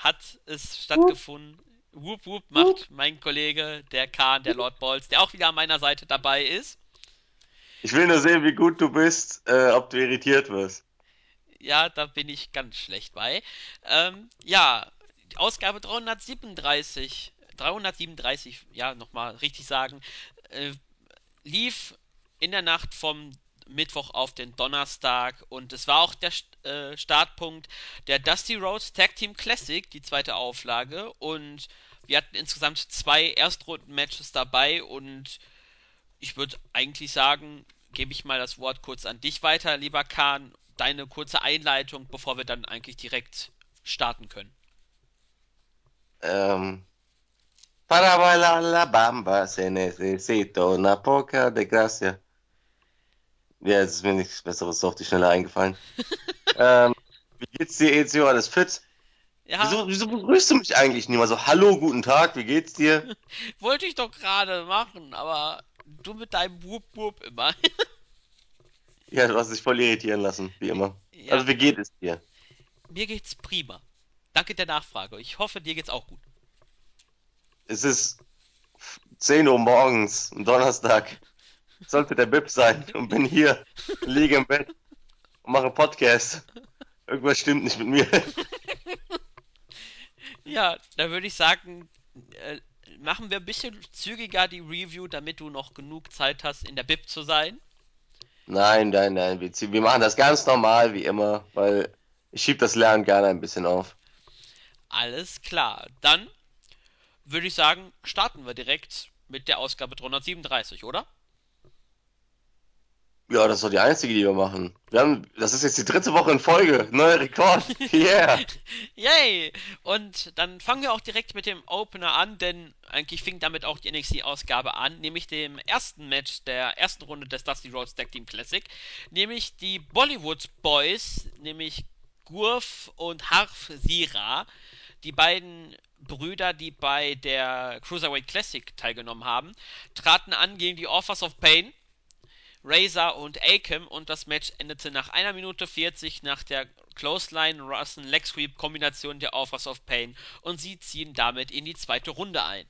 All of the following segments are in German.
hat es stattgefunden. Whoop Whoop macht mein Kollege, der Kahn, der Lord Balls, der auch wieder an meiner Seite dabei ist. Ich will nur sehen, wie gut du bist, äh, ob du irritiert wirst. Ja, da bin ich ganz schlecht bei. Ähm, ja, Ausgabe 337, 337, ja, nochmal richtig sagen, äh, lief in der Nacht vom Mittwoch auf den Donnerstag und es war auch der äh, Startpunkt der Dusty Rhodes Tag Team Classic, die zweite Auflage und wir hatten insgesamt zwei Erstrunden-Matches dabei und ich würde eigentlich sagen, gebe ich mal das Wort kurz an dich weiter, lieber Kahn, deine kurze Einleitung, bevor wir dann eigentlich direkt starten können. Ähm, para bailar la bamba se necesito una poca de gracia. Ja, jetzt ist mir nichts Besseres auf die Schnelle eingefallen. ähm, wie geht's dir, Ezio? Alles fit? Ja, Wieso, wieso begrüßt du mich eigentlich nie mal so? Hallo, guten Tag, wie geht's dir? wollte ich doch gerade machen, aber du mit deinem Wup immer. Ja, du hast dich voll irritieren lassen, wie immer. ja, Also, wie geht es dir? mir geht's prima. Danke der Nachfrage. Ich hoffe, dir geht's auch gut. Es ist 10 Uhr morgens, Donnerstag. Sollte der Bib sein und bin hier, liege im Bett und mache Podcast. Irgendwas stimmt nicht mit mir. Ja, da würde ich sagen, äh, machen wir ein bisschen zügiger die Review, damit du noch genug Zeit hast, in der Bib zu sein. Nein, nein, nein, wir, wir machen das ganz normal, wie immer, weil ich schieb das Lernen gerne ein bisschen auf. Alles klar. Dann würde ich sagen, starten wir direkt mit der Ausgabe 337, oder? Ja, das ist doch die einzige, die wir machen. Wir haben, das ist jetzt die dritte Woche in Folge. Neuer Rekord. Yeah. Yay! Und dann fangen wir auch direkt mit dem Opener an, denn eigentlich fing damit auch die NXT-Ausgabe an, nämlich dem ersten Match der ersten Runde des Dusty Rhodes Tag Team Classic, nämlich die Bollywood Boys, nämlich Gurf und Harf Sira, die beiden Brüder, die bei der Cruiserweight Classic teilgenommen haben, traten an gegen die Authors of Pain Razor und Akam und das Match endete nach einer Minute 40 nach der Clothesline Russian Leg Sweep Kombination der Authors of Pain und sie ziehen damit in die zweite Runde ein.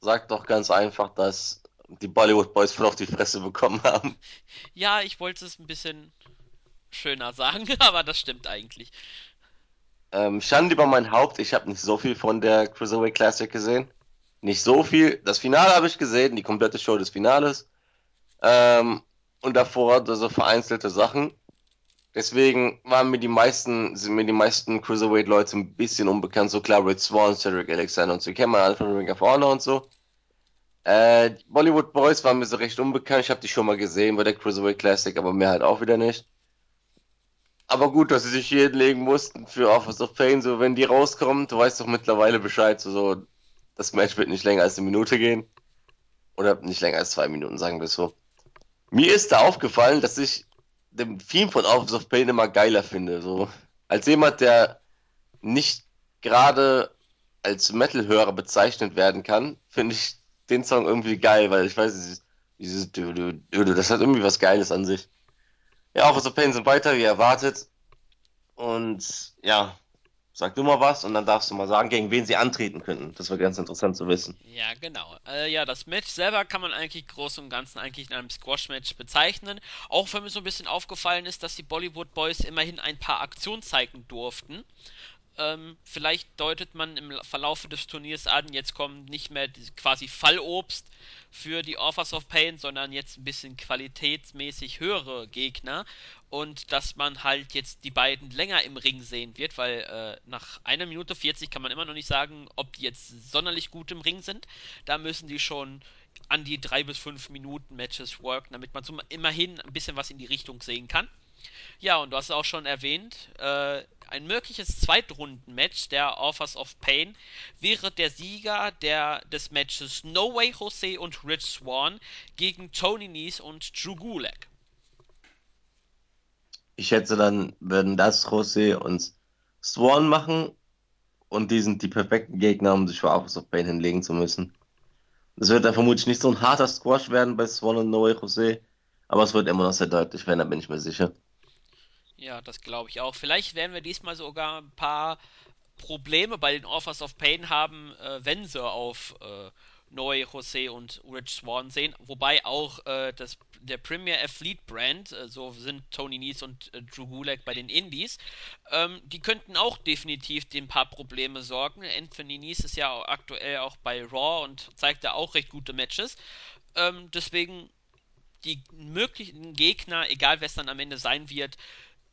Sag doch ganz einfach, dass die Bollywood Boys voll auf die Fresse bekommen haben. Ja, ich wollte es ein bisschen schöner sagen, aber das stimmt eigentlich. Ähm, Schande über mein Haupt, ich habe nicht so viel von der Cruiserweight Classic gesehen. Nicht so viel. Das Finale habe ich gesehen, die komplette Show des Finales. Ähm, und davor so vereinzelte Sachen. Deswegen waren mir die meisten, sind mir die meisten Cruiserweight-Leute ein bisschen unbekannt. So klar, Red Swan, Cedric Alexander und so kennen wir alle von Ring of Honor und so. Äh, Bollywood Boys waren mir so recht unbekannt. Ich habe die schon mal gesehen bei der Cruiserweight Classic, aber mehr halt auch wieder nicht. Aber gut, dass sie sich hier hinlegen mussten für Office of Pain. So, wenn die rauskommen, du weißt doch mittlerweile Bescheid. So, so, das Match wird nicht länger als eine Minute gehen. Oder nicht länger als zwei Minuten, sagen wir es so. Mir ist da aufgefallen, dass ich den Theme von Office of Pain immer geiler finde. So, als jemand, der nicht gerade als Metal-Hörer bezeichnet werden kann, finde ich den Song irgendwie geil, weil ich weiß, dieses, dieses das hat irgendwie was Geiles an sich. Ja, Office of Pain sind weiter, wie erwartet. Und ja, sag du mal was und dann darfst du mal sagen, gegen wen sie antreten könnten. Das wäre ganz interessant zu wissen. Ja, genau. Äh, ja, das Match selber kann man eigentlich groß und ganzen eigentlich in einem Squash-Match bezeichnen. Auch wenn mir so ein bisschen aufgefallen ist, dass die Bollywood Boys immerhin ein paar Aktionen zeigen durften. Ähm, vielleicht deutet man im Verlaufe des Turniers an, jetzt kommt nicht mehr quasi Fallobst für die Authors of Pain, sondern jetzt ein bisschen qualitätsmäßig höhere Gegner und dass man halt jetzt die beiden länger im Ring sehen wird, weil äh, nach einer Minute 40 kann man immer noch nicht sagen, ob die jetzt sonderlich gut im Ring sind. Da müssen die schon an die drei bis fünf Minuten Matches worken, damit man zum, immerhin ein bisschen was in die Richtung sehen kann. Ja, und du hast auch schon erwähnt, äh, ein mögliches Zweitrunden-Match der Authors of Pain wäre der Sieger der, des Matches No Way Jose und Rich Swan gegen Tony Nese und Drew Gulak. Ich schätze, dann würden das Jose und Swan machen und die sind die perfekten Gegner, um sich für Office of Pain hinlegen zu müssen. Es wird dann vermutlich nicht so ein harter Squash werden bei Swan und Noe Jose, aber es wird immer noch sehr deutlich werden, da bin ich mir sicher. Ja, das glaube ich auch. Vielleicht werden wir diesmal sogar ein paar Probleme bei den Authors of Pain haben, äh, wenn sie auf äh, Noe, Jose und Rich Swan sehen. Wobei auch äh, das, der Premier Athlete Brand, äh, so sind Tony Nies und äh, Drew Gulak bei den Indies, ähm, die könnten auch definitiv den paar Probleme sorgen. Anthony Nies ist ja aktuell auch bei Raw und zeigt da auch recht gute Matches. Ähm, deswegen die möglichen Gegner, egal wer es dann am Ende sein wird,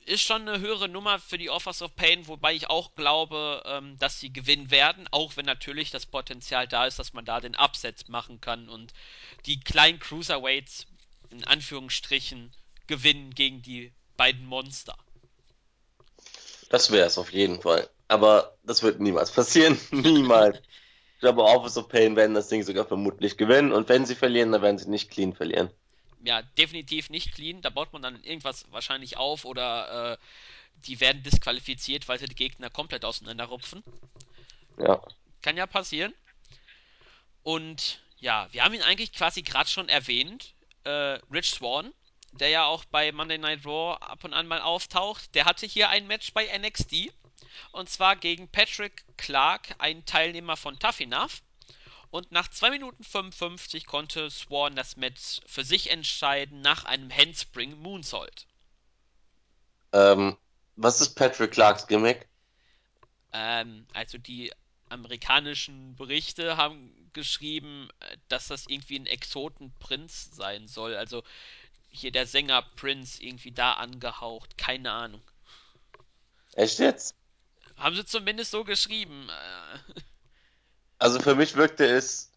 ist schon eine höhere Nummer für die Offers of Pain, wobei ich auch glaube, ähm, dass sie gewinnen werden, auch wenn natürlich das Potenzial da ist, dass man da den Upset machen kann und die kleinen Cruiserweights in Anführungsstrichen gewinnen gegen die beiden Monster. Das wäre es auf jeden Fall. Aber das wird niemals passieren. niemals. Ich glaube, Office of Pain werden das Ding sogar vermutlich gewinnen. Und wenn sie verlieren, dann werden sie nicht clean verlieren. Ja, definitiv nicht clean. Da baut man dann irgendwas wahrscheinlich auf oder äh, die werden disqualifiziert, weil sie die Gegner komplett auseinanderrupfen. Ja. Kann ja passieren. Und ja, wir haben ihn eigentlich quasi gerade schon erwähnt. Äh, Rich Swan, der ja auch bei Monday Night Raw ab und an mal auftaucht, der hatte hier ein Match bei NXT. Und zwar gegen Patrick Clark, ein Teilnehmer von Tough Enough. Und nach 2 Minuten 55 konnte Swan das Match für sich entscheiden nach einem Handspring Moonsault. Ähm, was ist Patrick Clarks Gimmick? Ähm, also die amerikanischen Berichte haben geschrieben, dass das irgendwie ein Exotenprinz sein soll. Also hier der Sänger Prince irgendwie da angehaucht. Keine Ahnung. Echt jetzt? Haben sie zumindest so geschrieben. Also für mich wirkte es,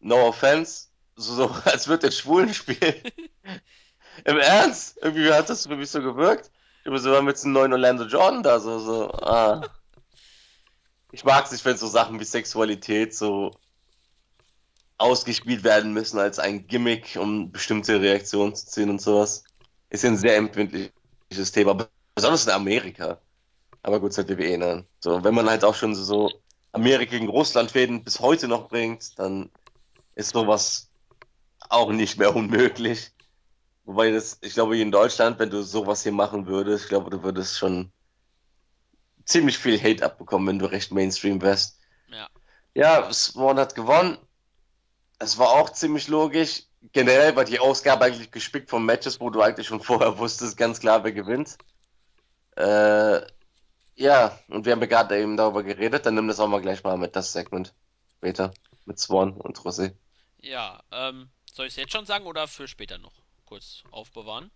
no offense, so, so als würde er Schwulen spielen. Im Ernst? Irgendwie hat das für mich so gewirkt. Ich so, wir haben jetzt einen neuen Orlando Jordan da, so, so, ah. Ich mag es nicht, wenn so Sachen wie Sexualität so ausgespielt werden müssen als ein Gimmick, um bestimmte Reaktionen zu ziehen und sowas. Ist ja ein sehr empfindliches Thema, besonders in Amerika. Aber gut, seit WWE, ne? So, wenn man halt auch schon so Amerika gegen Russland Fäden bis heute noch bringt, dann ist sowas auch nicht mehr unmöglich. Wobei das, ich glaube, hier in Deutschland, wenn du sowas hier machen würdest, ich glaube, du würdest schon ziemlich viel Hate abbekommen, wenn du recht Mainstream wärst. ja. Ja, Swan hat gewonnen. Es war auch ziemlich logisch. Generell war die Ausgabe eigentlich gespickt von Matches, wo du eigentlich schon vorher wusstest, ganz klar, wer gewinnt. Äh, ja, und wir haben ja gerade eben darüber geredet, dann nimm das auch mal gleich mal mit, das Segment. Später. Mit Swan und Rosé. Ja, ähm, soll ich es jetzt schon sagen oder für später noch kurz aufbewahren?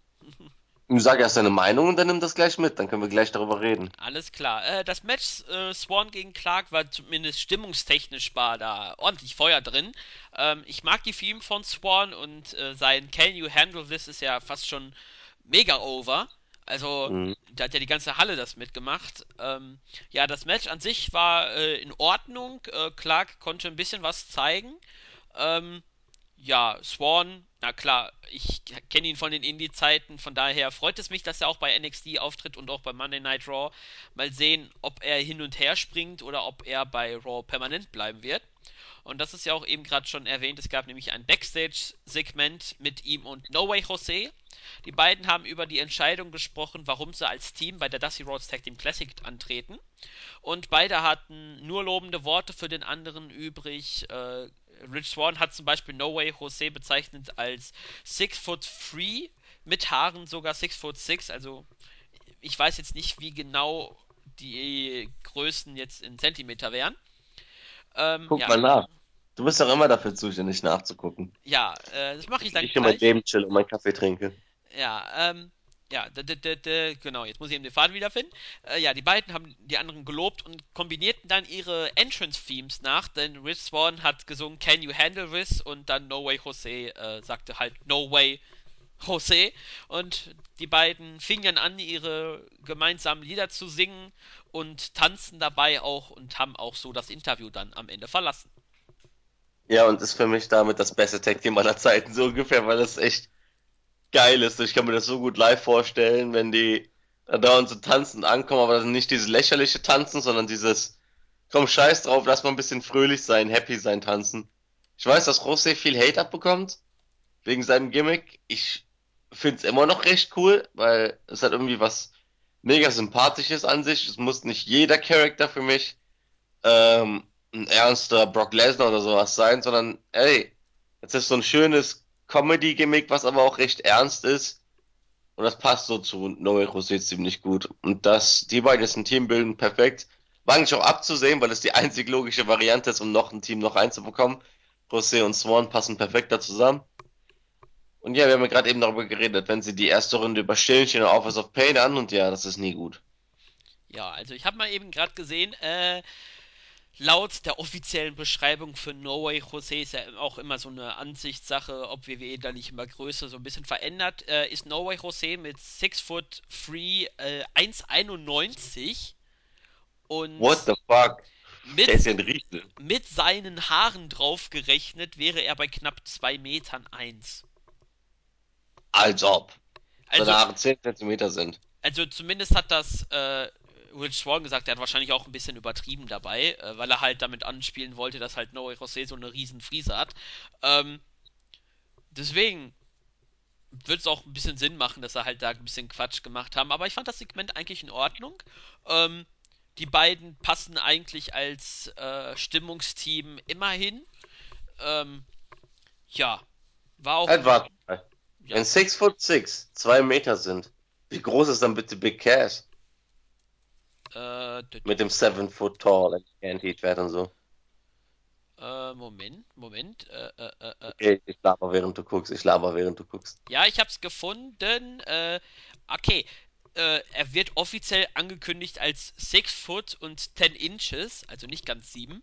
Sag erst deine Meinung und dann nimm das gleich mit, dann können wir gleich darüber reden. Alles klar. Äh, das Match äh, Swan gegen Clark war zumindest stimmungstechnisch war da ordentlich Feuer drin. Ähm, ich mag die Theme von Swan und äh, sein Can You Handle This ist ja fast schon mega over. Also, Mhm. da hat ja die ganze Halle das mitgemacht. Ähm, ja, das Match an sich war äh, in Ordnung. Äh, Clark konnte ein bisschen was zeigen. Ähm, ja, Swan, na klar, ich kenne ihn von den Indie-Zeiten, von daher freut es mich, dass er auch bei NXT auftritt und auch bei Monday Night Raw. Mal sehen, ob er hin und her springt oder ob er bei Raw permanent bleiben wird. Und das ist ja auch eben gerade schon erwähnt, es gab nämlich ein Backstage-Segment mit ihm und No Way Jose. Die beiden haben über die Entscheidung gesprochen, warum sie als Team bei der Dusty Rhodes Tag Team Classic antreten. Und beide hatten nur lobende Worte für den anderen übrig. Äh, Rich Swan hat zum Beispiel No Way Jose bezeichnet als Six Foot Free, mit Haaren sogar Six Foot Six. Also ich weiß jetzt nicht, wie genau die Größen jetzt in Zentimeter wären. Ähm, Guck ja, mal nach. Du bist doch immer dafür zuständig, nachzugucken. ja, äh, das mache ich dann Ich in mein gleich. Leben chill und meinen Kaffee trinke. Ja, ähm, ja, genau, jetzt muss ich eben den Faden wiederfinden. Äh, ja, die beiden haben die anderen gelobt und kombinierten dann ihre Entrance-Themes nach, denn Rich Swan hat gesungen Can You Handle This und dann No Way Jose äh, sagte halt No Way Jose und die beiden fingen dann an, ihre gemeinsamen Lieder zu singen und tanzen dabei auch und haben auch so das Interview dann am Ende verlassen. Ja, und ist für mich damit das beste Tag Team aller Zeiten, so ungefähr, weil das echt geil ist. Ich kann mir das so gut live vorstellen, wenn die da dauernd so tanzen ankommen, aber dann nicht dieses lächerliche Tanzen, sondern dieses, komm, scheiß drauf, lass mal ein bisschen fröhlich sein, happy sein, tanzen. Ich weiß, dass José viel Hate abbekommt, wegen seinem Gimmick. Ich find's immer noch recht cool, weil es hat irgendwie was mega sympathisch ist an sich. Es muss nicht jeder Charakter für mich ähm, ein ernster Brock Lesnar oder sowas sein, sondern ey, es ist so ein schönes Comedy-Gimmick, was aber auch recht ernst ist. Und das passt so zu Noé José ziemlich gut. Und dass die beiden jetzt ein Team bilden, perfekt. War eigentlich auch abzusehen, weil es die einzig logische Variante ist, um noch ein Team noch reinzubekommen. José und Swan passen perfekt da zusammen. Und ja, wir haben ja gerade eben darüber geredet, wenn sie die erste Runde überstehen, stehen Offers of Pain an und ja, das ist nie gut. Ja, also ich habe mal eben gerade gesehen, äh, laut der offiziellen Beschreibung für No Way Jose ist ja auch immer so eine Ansichtssache, ob WWE da nicht immer Größe so ein bisschen verändert, äh, ist No Way Jose mit 6 Foot 3 äh, 1,91 und What the fuck? mit, Der ist ja ein Riese. mit seinen Haaren draufgerechnet wäre er bei knapp 2 Metern 1. Als ob. Seine Also, Haare 10 Zentimeter sind. also zumindest hat das äh, Rich Swan gesagt, er hat wahrscheinlich auch ein bisschen übertrieben dabei, äh, weil er halt damit anspielen wollte, dass halt Noé José so eine riesen Frise hat. Ähm, deswegen wird es auch ein bisschen Sinn machen, dass er halt da ein bisschen Quatsch gemacht haben. Aber ich fand das Segment eigentlich in Ordnung. Ähm, die beiden passen eigentlich als äh, Stimmungsteam immerhin. Ähm, ja, war auch Halt, ein, warte mal. ja, Wenn 6 foot 6 2 Meter sind, wie groß ist dann bitte Big Cass? Äh, Mit dem 7 foot tall and can't eat fat und so. äh, Moment, Moment, äh, äh, äh, äh, Okay, ich laber während du guckst, ich laber während du guckst. Ja, ich hab's gefunden. Äh, okay. Äh, er wird offiziell angekündigt als 6 Foot und 10 Inches, also nicht ganz 7.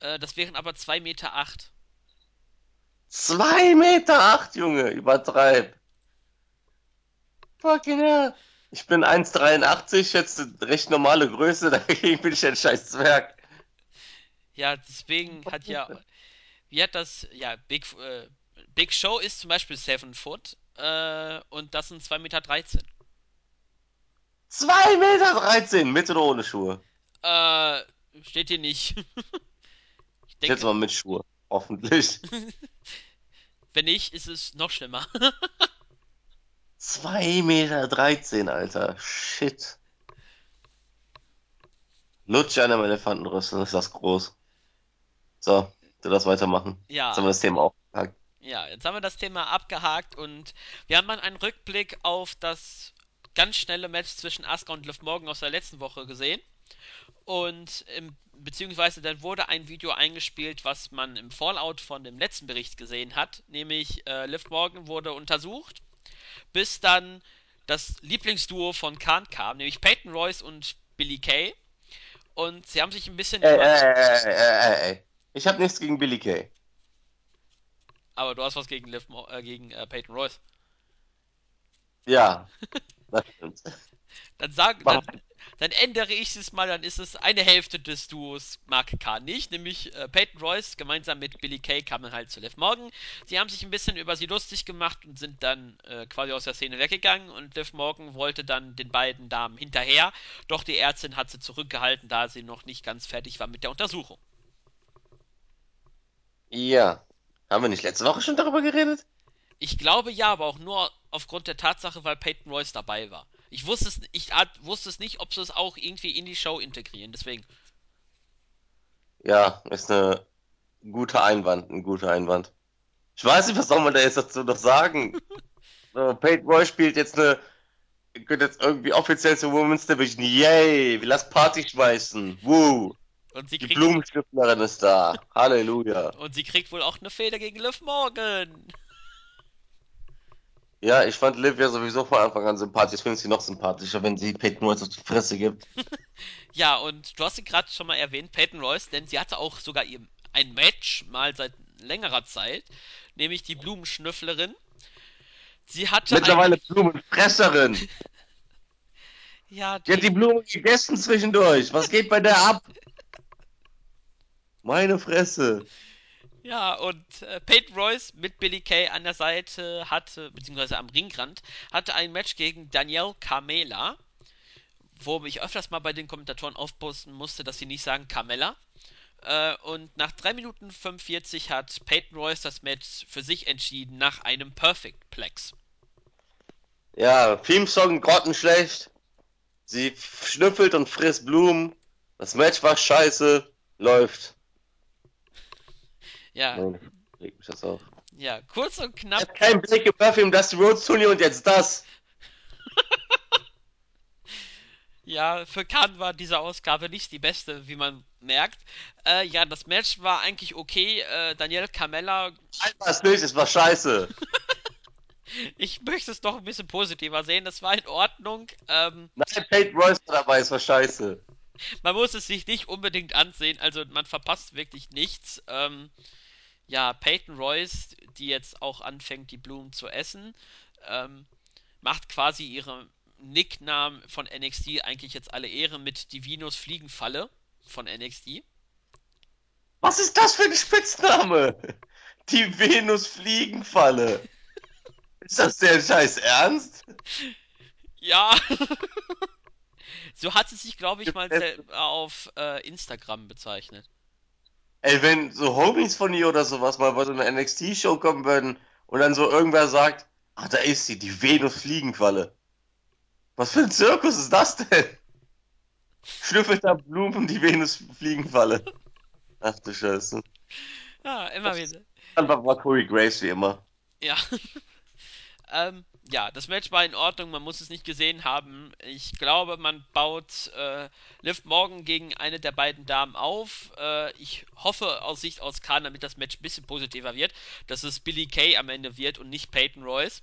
Äh, das wären aber 2 Meter 8. 2 Meter 8, Junge, übertreib. Fucking hell. Ich bin 1,83, schätze recht normale Größe, dagegen bin ich ein scheiß Zwerg. Ja, deswegen hat ja, wie hat das, ja, Big, äh, Big Show ist zum Beispiel 7 Foot äh, und das sind 2 Meter 13. 2 Meter 13, mit oder ohne Schuhe? Äh, steht hier nicht. Ich denke, mal mit Schuhe, hoffentlich. wenn nicht, ist es noch schlimmer. 2 Meter 13, Alter. Shit. Lutsche an einem Elefantenrüssel, ist das groß. So, du darfst weitermachen. Jetzt haben Ja, wir das Thema aufgepackt. Ja, jetzt haben wir das Thema abgehakt und wir haben mal einen Rückblick auf das ganz schnelle Match zwischen Asuka und Liv Morgan aus der letzten Woche gesehen. Und im, beziehungsweise dann wurde ein Video eingespielt, was man im Fallout von dem letzten Bericht gesehen hat. Nämlich äh, Liv Morgan wurde untersucht, bis dann das Lieblingsduo von Khan kam, nämlich Peyton Royce und Billy Kay. Und sie haben sich ein bisschen Ey, ey, ey, ey, ey, ey. Ich habe nichts gegen Billy Kay. Aber du hast was gegen, Liv Mo äh, gegen äh, Peyton Royce. Ja, das stimmt. Dann sag, dann, dann ändere ich es mal, dann ist es eine Hälfte des Duos Mark K. nicht, nämlich äh, Peyton Royce gemeinsam mit Billy Kay kamen halt zu Liv Morgan. Sie haben sich ein bisschen über sie lustig gemacht und sind dann äh, quasi aus der Szene weggegangen und Liv Morgan wollte dann den beiden Damen hinterher, doch die Ärztin hat sie zurückgehalten, da sie noch nicht ganz fertig war mit der Untersuchung. Ja. Haben wir nicht letzte Woche schon darüber geredet? Ich glaube ja, aber auch nur aufgrund der Tatsache, weil Peyton Royce dabei war. Ich wusste es, ich wusste es nicht, ob sie es auch irgendwie in die Show integrieren, deswegen. Ja, ist eine gute Einwand, ein guter Einwand. Ich weiß nicht, was soll man da jetzt dazu noch sagen? So, Peyton Roy spielt jetzt eine, gehört jetzt irgendwie offiziell zur Women's Division. Yay, wir lassen Party schmeißen. Woo. Und sie Die kriegt Blumenstifterin ist da. Halleluja. Und sie kriegt wohl auch eine Feder gegen Liv Morgan. Ja, ich fand Liv ja sowieso von Anfang an sympathisch. Ich finde sie noch sympathischer, wenn sie Peyton Royce auf die Fresse gibt. Ja, und du hast sie gerade schon mal erwähnt, Peyton Royce, denn sie hatte auch sogar ihr ein Match mal seit längerer Zeit, nämlich die Blumenschnüfflerin. Sie hatte ein. Mittlerweile Blumenfresserin. Ja, Die hat die die. Blumen gegessen zwischendurch. Was geht bei der ab? Meine Fresse. Ja, und äh, Peyton Royce mit Billy Kay an der Seite hatte, beziehungsweise am Ringrand, hatte ein Match gegen Danielle Carmela, wo ich öfters mal bei den Kommentatoren aufposten musste, dass sie nicht sagen Carmella. Äh, und nach 3 Minuten 45 hat Peyton Royce das Match für sich entschieden nach einem Perfect Plex. Ja, Theme-Song grottenschlecht. Sie schnüffelt und frisst Blumen. Das Match war scheiße. Läuft. Ja, Nein, regt mich das auf. ja, kurz und Ich knapp. hab keinen Blick im Buffy um Dusty Rhodes Turnier und jetzt das. Ja, für Khan war diese Ausgabe nicht die beste, wie man merkt. Äh, ja, das Match war eigentlich okay. Äh, Daniel Carmella, Einfach es nicht, es war scheiße. ich möchte es doch ein bisschen positiver sehen. Das war in Ordnung. Ähm, Nein, Peyton Royce war dabei, es war scheiße. man muss es sich nicht unbedingt ansehen, also man verpasst wirklich nichts. Ähm, ja, Peyton Royce, die jetzt auch anfängt, die Blumen zu essen, ähm, macht quasi ihre Nicknamen von NXT eigentlich jetzt alle Ehre mit Divinos Fliegenfalle von NXT. Was ist das für ein Spitzname? Die Venus-Fliegenfalle. Ist das der Scheiß Ernst? Ja. so hat sie sich, glaube ich, mal auf äh, Instagram bezeichnet. Ey, wenn so Homies von ihr oder sowas mal bei so einer NXT-Show kommen würden und dann so irgendwer sagt, ah, da ist sie, die Venus-Fliegenfalle. Was für ein Zirkus ist das denn? Schnüffelt da Blumen, die Venus-Fliegenfalle. Ach du Scheiße. Ja, immer wieder. Einfach war Corey Graves wie immer. Ja. Ähm, ja, das Match war in Ordnung, man muss es nicht gesehen haben. Ich glaube, man baut äh, Liv Morgan gegen eine der beiden Damen auf. Äh, ich hoffe aus Sicht aus Khan, damit das Match ein bisschen positiver wird, dass es Billy Kay am Ende wird und nicht Peyton Royce.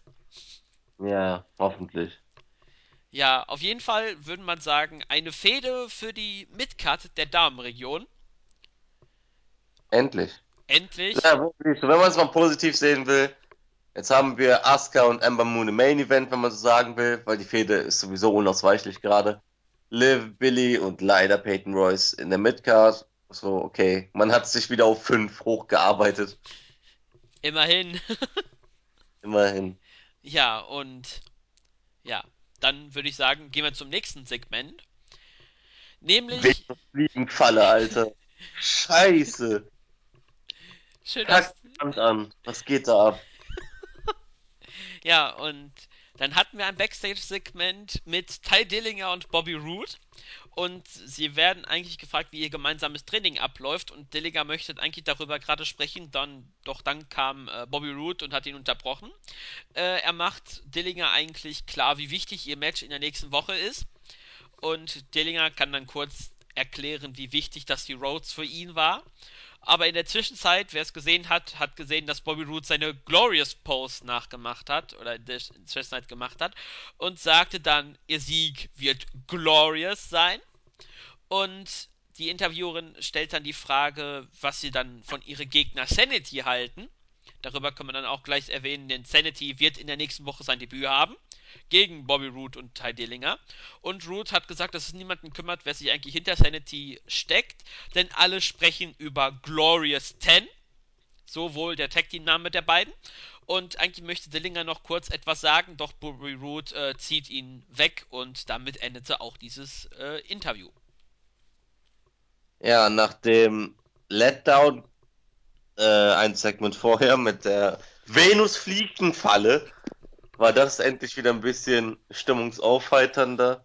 Ja, hoffentlich. Ja, auf jeden Fall würde man sagen, eine Fehde für die Midcard der Damenregion. Endlich. Endlich. Ja, wirklich. So, wenn man es mal positiv sehen will, jetzt haben wir Asuka und Ember Moon im Main Event, wenn man so sagen will, weil die Fehde ist sowieso unausweichlich gerade. Liv, Billy und leider Peyton Royce in der Midcard. So, okay. Man hat sich wieder auf fünf hochgearbeitet. Immerhin. Immerhin. ja, und ja, dann würde ich sagen, gehen wir zum nächsten Segment. Nämlich, Fliegenfalle, Alter. Scheiße. schön, dass, Kack an. Was geht da ab? Ja, und dann hatten wir ein Backstage-Segment mit Ty Dillinger und Bobby Roode. Und sie werden eigentlich gefragt, wie ihr gemeinsames Training abläuft. Und Dillinger möchte eigentlich darüber gerade sprechen. Dann, doch dann kam äh, Bobby Roode und hat ihn unterbrochen. Äh, er macht Dillinger eigentlich klar, wie wichtig ihr Match in der nächsten Woche ist. Und Dillinger kann dann kurz erklären, wie wichtig das die Rhodes für ihn war. Aber in der Zwischenzeit, wer es gesehen hat, hat gesehen, dass Bobby Roode seine Glorious Pose nachgemacht hat oder in der Zwischenzeit gemacht hat und sagte dann, ihr Sieg wird glorious sein. Und die Interviewerin stellt dann die Frage, was sie dann von ihrem Gegner Sanity halten. Darüber können wir dann auch gleich erwähnen, denn Sanity wird in der nächsten Woche sein Debüt haben gegen Bobby Roode und Ty Dillinger. Und Roode hat gesagt, dass es niemanden kümmert, wer sich eigentlich hinter Sanity steckt, denn alle sprechen über Glorious 10, sowohl der Tag Team Name der beiden. Und eigentlich möchte Dillinger noch kurz etwas sagen, doch Bobby Roode äh, zieht ihn weg und damit endete auch dieses äh, Interview. Ja, nach dem Letdown äh, ein Segment vorher mit der Venus-Fliegenfalle war das endlich wieder ein bisschen stimmungsaufheiternder.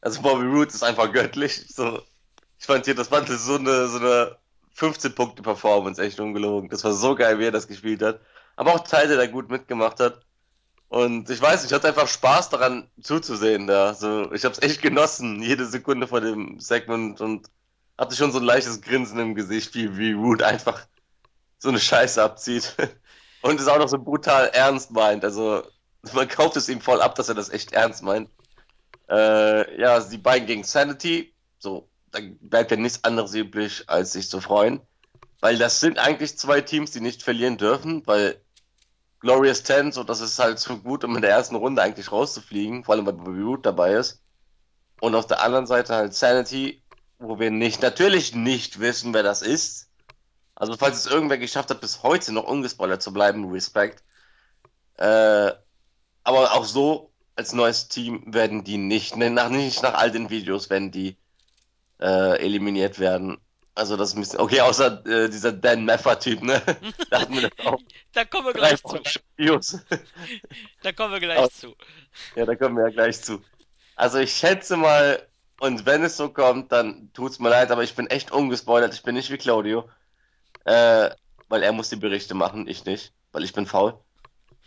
Also Bobby Roode ist einfach göttlich. So, ich fand hier, das war so eine, so eine 15-Punkte-Performance, echt ungelogen. Das war so geil, wie er das gespielt hat. Aber auch Teil, der gut mitgemacht hat. Und ich weiß, ich hatte einfach Spaß daran zuzusehen da. So, ich hab's echt genossen, jede Sekunde vor dem Segment und hatte schon so ein leichtes Grinsen im Gesicht, wie, wie Root einfach so eine Scheiße abzieht. Und es auch noch so brutal ernst meint. Also, man kauft es ihm voll ab, dass er das echt ernst meint. Äh, ja, die beiden gegen Sanity. So, da bleibt ja nichts anderes übrig, als sich zu freuen. Weil das sind eigentlich zwei Teams, die nicht verlieren dürfen, weil Glorious 10, so das ist halt zu gut, um in der ersten Runde eigentlich rauszufliegen, vor allem weil Roode dabei ist. Und auf der anderen Seite halt Sanity, wo wir nicht, natürlich nicht wissen, wer das ist. Also falls es irgendwer geschafft hat, bis heute noch ungespoilert zu bleiben, Respekt. Äh, aber auch so, als neues Team werden die nicht, ne, nach, nicht nach all den Videos werden die äh, eliminiert werden. Also das ist ein bisschen, okay, außer äh, dieser Dan Meffer-Typ, ne? Da hatten wir das auch. Da kommen wir gleich zu. Videos. Da kommen wir gleich Aber- zu. Ja, da kommen wir ja gleich zu. Also ich schätze mal, und wenn es so kommt, dann tut's mir leid, aber ich bin echt ungespoilert. Ich bin nicht wie Claudio, äh, weil er muss die Berichte machen, ich nicht, weil ich bin faul.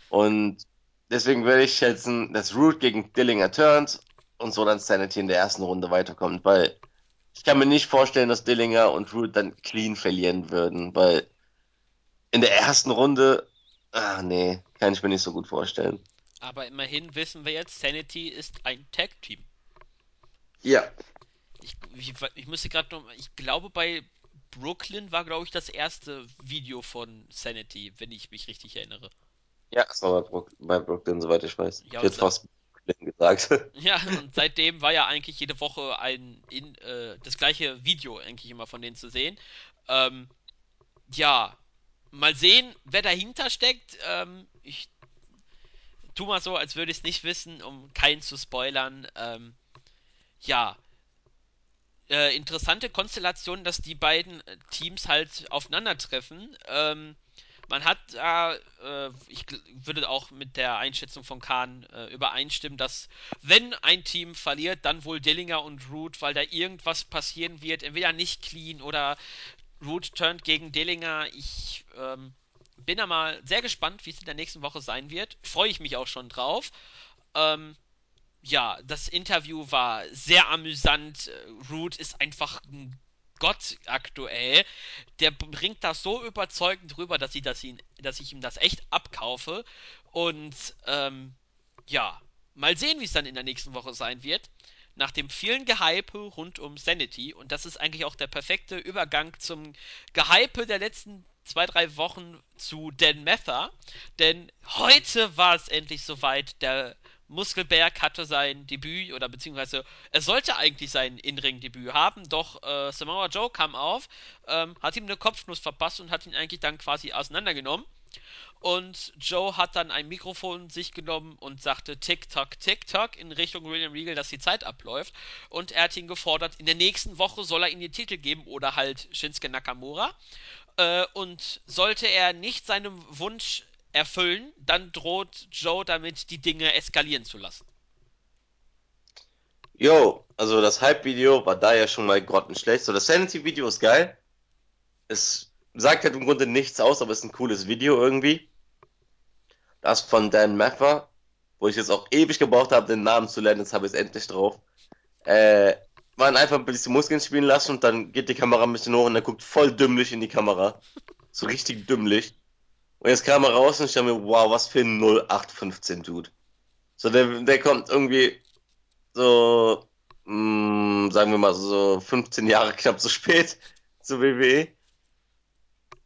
Und deswegen würde ich schätzen, dass Root gegen Dillinger turnt und so dann Sanity in der ersten Runde weiterkommt, weil ich kann mir nicht vorstellen, dass Dillinger und Root dann clean verlieren würden, weil in der ersten Runde, ah nee, kann ich mir nicht so gut vorstellen. Aber immerhin wissen wir jetzt, Sanity ist ein Tag-Team. Ja, Ich, ich, ich müsste gerade noch. Ich glaube, bei Brooklyn war, glaube ich, das erste Video von Sanity, wenn ich mich richtig erinnere. ja, das war bei, Brook, bei Brooklyn, soweit ich weiß. Ja, Ich hätte fast Brooklyn gesagt. ja, und seitdem war ja eigentlich jede Woche ein in, äh, das gleiche Video eigentlich immer von denen zu sehen. Ähm, ja, mal sehen, wer dahinter steckt. Ähm, ich tu mal so, als würde ich es nicht wissen, um keinen zu spoilern. Ähm, ja, äh, interessante Konstellation, dass die beiden äh, Teams halt aufeinandertreffen. Ähm, man hat da, äh, ich würde auch mit der Einschätzung von Kahn äh, übereinstimmen, dass wenn ein Team verliert, dann wohl Dillinger und Root, weil da irgendwas passieren wird, entweder nicht clean oder Root turnt gegen Dillinger. Ich ähm, bin da mal sehr gespannt, wie es in der nächsten Woche sein wird. Freue ich mich auch schon drauf. Ähm, ja, das Interview war sehr amüsant. Äh, Root ist einfach ein Gott aktuell. Der bringt das so überzeugend rüber, dass ich, dass ihn, dass ich ihm das echt abkaufe. Und ähm, ja, mal sehen, wie es dann in der nächsten Woche sein wird. Nach dem vielen Gehype rund um Sanity, und das ist eigentlich auch der perfekte Übergang zum Gehype der letzten zwei, drei Wochen zu Dan Mather. Denn heute war es endlich soweit. Der Muskelberg hatte sein Debüt, oder beziehungsweise er sollte eigentlich sein In-Ring-Debüt haben, doch äh, Samoa Joe kam auf, ähm, hat ihm eine Kopfnuss verpasst und hat ihn eigentlich dann quasi auseinandergenommen. Und Joe hat dann ein Mikrofon sich genommen und sagte Tick-Tock, Tick-Tock in Richtung William Regal, dass die Zeit abläuft. Und er hat ihn gefordert, in der nächsten Woche soll er ihm den Titel geben oder halt Shinsuke Nakamura. Äh, und sollte er nicht seinem Wunsch erfüllen, dann droht Joe damit, die Dinge eskalieren zu lassen. Jo, also das Hype-Video war da ja schon mal grottenschlecht. So, das Sanity-Video ist geil. Es sagt halt im Grunde nichts aus, aber es ist ein cooles Video irgendwie. Das von Dan Mather, wo ich jetzt auch ewig gebraucht habe, den Namen zu lernen, jetzt habe ich es endlich drauf. Äh, man einfach ein bisschen Muskeln spielen lassen und dann geht die Kamera ein bisschen hoch und er guckt voll dümmlich in die Kamera. So richtig dümmlich. Und jetzt kam er raus und ich dachte mir, wow, was für ein 0815 Dude. So, der, der kommt irgendwie so, mh, sagen wir mal so 15 Jahre knapp zu spät zur WWE.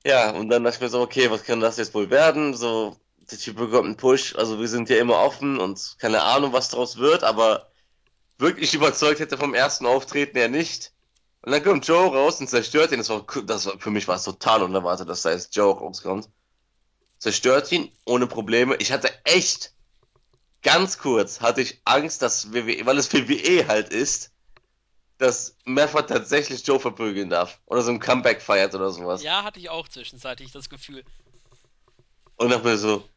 Ja, und dann dachte ich mir so, okay, was kann das jetzt wohl werden? So, der Typ bekommt einen Push, also wir sind ja immer offen und keine Ahnung, was draus wird, aber wirklich überzeugt hätte vom ersten Auftreten er nicht. Und dann kommt Joe raus und zerstört ihn. Das war, das war für mich war es total unerwartet, dass da jetzt Joe rauskommt. Zerstört ihn ohne Probleme. Ich hatte echt ganz kurz hatte ich Angst, dass WWE, weil es WWE halt ist, dass Meffert tatsächlich Joe verprügeln darf oder so ein Comeback feiert oder sowas. Ja, hatte ich auch zwischenzeitlich das Gefühl. Und dann mir so,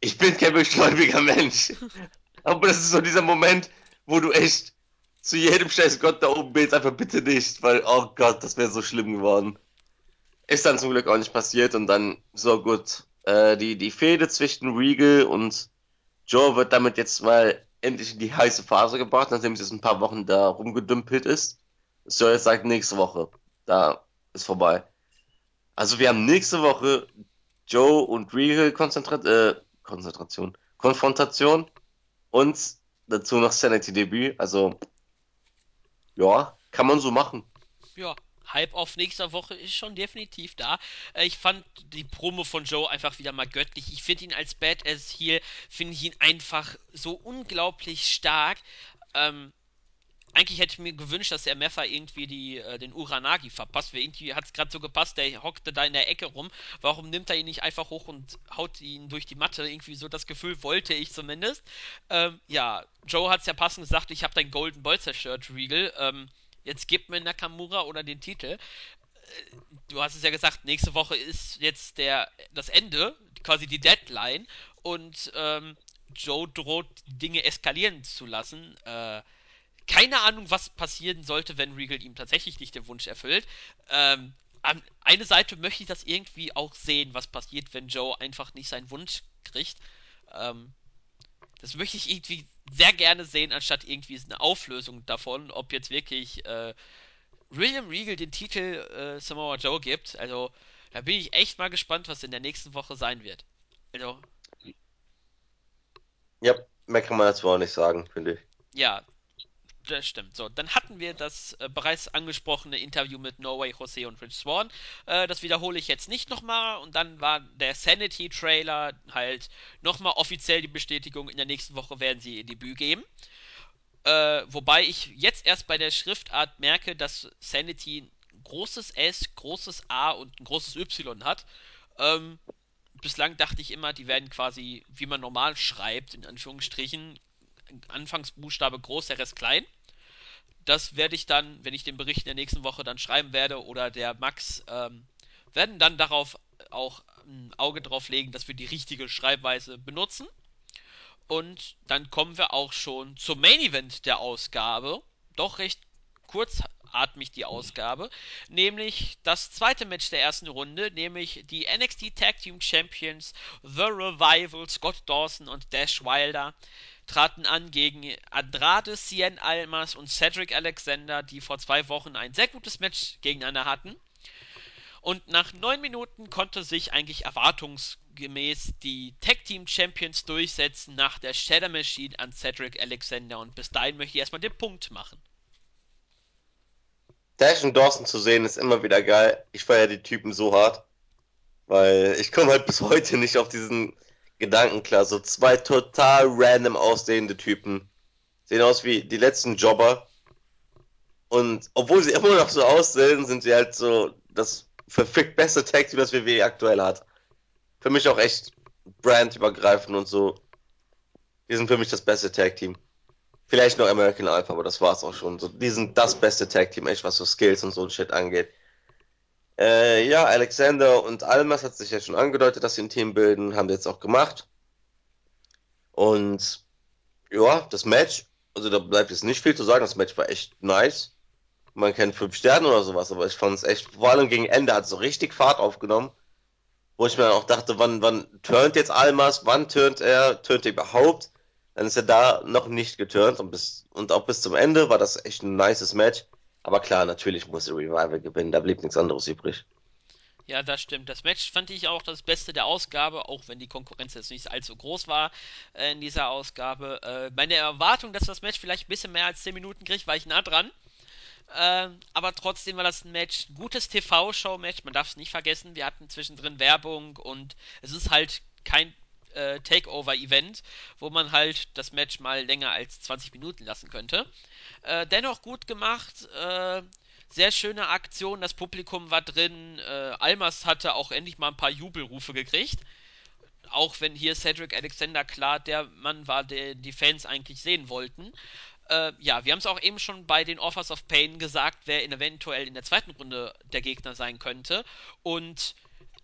ich bin kein beschleuniger Mensch. Aber das ist so dieser Moment, wo du echt zu jedem scheiß Gott da oben betest, einfach bitte nicht, weil, oh Gott, das wäre so schlimm geworden. Ist dann zum Glück auch nicht passiert und dann, so gut, äh, die, die Fehde zwischen Regal und Joe wird damit jetzt mal endlich in die heiße Phase gebracht, nachdem es jetzt ein paar Wochen da rumgedümpelt ist. Soll jetzt sagen, nächste Woche. Da ist vorbei. Also wir haben nächste Woche Joe und Regal Konzentra äh, Konzentration, Konfrontation und dazu noch Sanity Debüt. Also ja, kann man so machen. Ja, Hype auf nächster Woche ist schon definitiv da. Äh, ich fand die Promo von Joe einfach wieder mal göttlich. Ich finde ihn als Badass hier, finde ich ihn einfach so unglaublich stark. Ähm, eigentlich hätte ich mir gewünscht, dass er Meffa irgendwie die, äh, den Uranagi verpasst. Weil irgendwie hat es gerade so gepasst, der hockte da in der Ecke rum. Warum nimmt er ihn nicht einfach hoch und haut ihn durch die Matte? Irgendwie so das Gefühl wollte ich zumindest. Ähm, ja, Joe hat es ja passend gesagt, ich habe dein Golden Ball zerstört, Regal. Ähm, jetzt gib mir Nakamura oder den Titel. Du hast es ja gesagt, nächste Woche ist jetzt der, das Ende, quasi die Deadline. Und ähm, Joe droht, Dinge eskalieren zu lassen. Äh, keine Ahnung, was passieren sollte, wenn Regal ihm tatsächlich nicht den Wunsch erfüllt. Ähm, an eine Seite möchte ich das irgendwie auch sehen, was passiert, wenn Joe einfach nicht seinen Wunsch kriegt. Ähm, das möchte ich irgendwie sehr gerne sehen, anstatt irgendwie eine Auflösung davon, ob jetzt wirklich äh, William Regal den Titel äh, Samoa Joe gibt. Also, da bin ich echt mal gespannt, was in der nächsten Woche sein wird. Also, Ja, mehr kann man dazu auch nicht sagen, finde ich. ja, das stimmt. So, dann hatten wir das äh, bereits angesprochene Interview mit Norway, Jose und Rich Swan. Äh, das wiederhole ich jetzt nicht nochmal. Und dann war der Sanity-Trailer halt nochmal offiziell die Bestätigung, in der nächsten Woche werden sie ihr Debüt geben. Äh, wobei ich jetzt erst bei der Schriftart merke, dass Sanity ein großes S, großes A und ein großes Y hat. Ähm, bislang dachte ich immer, die werden quasi, wie man normal schreibt, in Anführungsstrichen, Anfangsbuchstabe groß, der Rest klein. Das werde ich dann, wenn ich den Bericht in der nächsten Woche dann schreiben werde, oder der Max, ähm, werden dann darauf auch ein Auge drauf legen, dass wir die richtige Schreibweise benutzen. Und dann kommen wir auch schon zum Main Event der Ausgabe. Doch recht kurzatmig die Ausgabe. Nämlich das zweite Match der ersten Runde, nämlich die NXT Tag Team Champions The Revival, Scott Dawson und Dash Wilder traten an gegen Andrade, Cien Almas und Cedric Alexander, die vor zwei Wochen ein sehr gutes Match gegeneinander hatten. Und nach neun Minuten konnte sich eigentlich erwartungsgemäß die Tag Team Champions durchsetzen nach der Shadow Machine an Cedric Alexander. Und bis dahin möchte ich erstmal den Punkt machen. Dash und Dawson zu sehen ist immer wieder geil. Ich feiere die Typen so hart, weil ich komme halt bis heute nicht auf diesen Gedanken klar. So zwei total random aussehende Typen sehen aus wie die letzten Jobber. Und obwohl sie immer noch so aussehen, sind sie halt so das verfickt beste Tag Team, das WWE aktuell hat. Für mich auch echt brandübergreifend und so. Die sind für mich das beste Tag Team. Vielleicht noch American Alpha, aber das war's auch schon. So, die sind das beste Tag Team, echt, was so Skills und so ein Shit angeht. Äh, ja, Alexander und Almas hat sich ja schon angedeutet, dass sie ein Team bilden, haben sie jetzt auch gemacht. Und ja, das Match, also da bleibt jetzt nicht viel zu sagen, das Match war echt nice. Man kennt fünf Sterne oder sowas, aber ich fand es echt, vor allem gegen Ende hat es so richtig Fahrt aufgenommen. Wo ich mir auch dachte, wann, wann turnt jetzt Almas, wann turnt er, turnt er überhaupt? Dann ist er da noch nicht geturnt und, bis, und auch bis zum Ende war das echt ein nices Match. Aber klar, natürlich muss Revival gewinnen, da blieb nichts anderes übrig. Ja, das stimmt. Das Match fand ich auch das Beste der Ausgabe, auch wenn die Konkurrenz jetzt nicht allzu groß war äh, in dieser Ausgabe. Äh, meine Erwartung, dass das Match vielleicht ein bisschen mehr als 10 Minuten kriegt, war ich nah dran. Äh, aber trotzdem war das ein Match, gutes TV-Show-Match, man darf es nicht vergessen. Wir hatten zwischendrin Werbung und es ist halt kein äh, Takeover-Event, wo man halt das Match mal länger als 20 Minuten lassen könnte. Äh, dennoch gut gemacht. Äh, sehr schöne Aktion, das Publikum war drin. Äh, Almas hatte auch endlich mal ein paar Jubelrufe gekriegt. Auch wenn hier Cedric Alexander klar der Mann war, der die Fans eigentlich sehen wollten. Äh, ja, wir haben es auch eben schon bei den Offers of Pain gesagt, wer in eventuell in der zweiten Runde der Gegner sein könnte. Und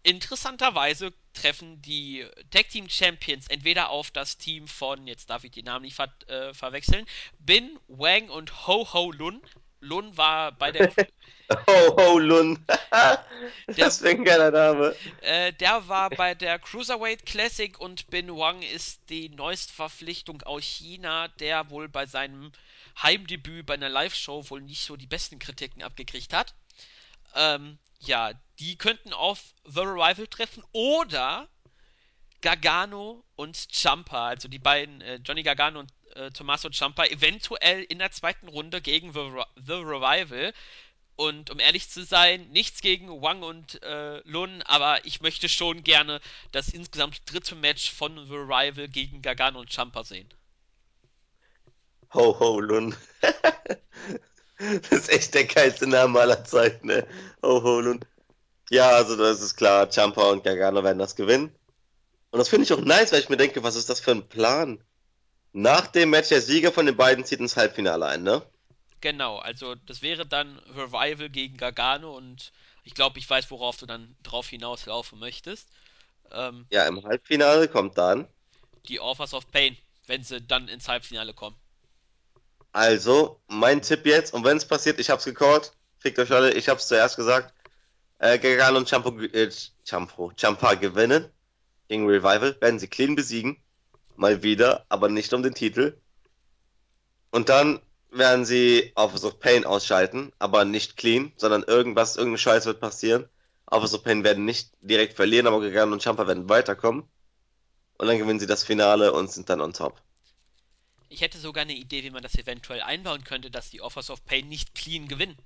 interessanterweise treffen die Tag Team Champions entweder auf das Team von, jetzt darf ich die Namen nicht ver äh, verwechseln, Bin, Wang und Ho Ho Lun. Lun war bei der. Ho Ho Lun. das wäre ein geiler Name. Äh, der war bei der Cruiserweight Classic und Bin Wang ist die neueste Verpflichtung aus China, der wohl bei seinem Heimdebüt bei einer Live-Show wohl nicht so die besten Kritiken abgekriegt hat. Ähm, ja, die könnten auf The Revival treffen oder Gargano und Ciampa, also die beiden, äh, Johnny Gargano und äh, Tommaso Ciampa, eventuell in der zweiten Runde gegen The, The Revival. Und um ehrlich zu sein, nichts gegen Wang und äh, Lun, aber ich möchte schon gerne das insgesamt dritte Match von The Revival gegen Gargano und Ciampa sehen. Ho Ho Lun. das ist echt der geilste Name aller Zeiten, ne? Ho Ho Lun. Ja, also das ist klar, Ciampa und Gargano werden das gewinnen. Und das finde ich auch nice, weil ich mir denke, was ist das für ein Plan? Nach dem Match der Sieger von den beiden zieht ins Halbfinale ein, ne? Genau, also das wäre dann Revival gegen Gargano und ich glaube, ich weiß, worauf du dann drauf hinauslaufen möchtest. Ähm, Ja, im Halbfinale kommt dann. die Authors of Pain, wenn sie dann ins Halbfinale kommen. Also, mein Tipp jetzt, und wenn es passiert, ich hab's gecallt, fickt euch alle, ich hab's zuerst gesagt, äh, Gargano und Champo, äh, Champo, Champa gewinnen gegen Revival, werden sie clean besiegen, mal wieder, aber nicht um den Titel. Und dann werden sie Office of Pain ausschalten, aber nicht clean, sondern irgendwas, irgendein Scheiß wird passieren. Office of Pain werden nicht direkt verlieren, aber Gargano und Champa werden weiterkommen. Und dann gewinnen sie das Finale und sind dann on top. Ich hätte sogar eine Idee, wie man das eventuell einbauen könnte, dass die Offers of Pain nicht clean gewinnen.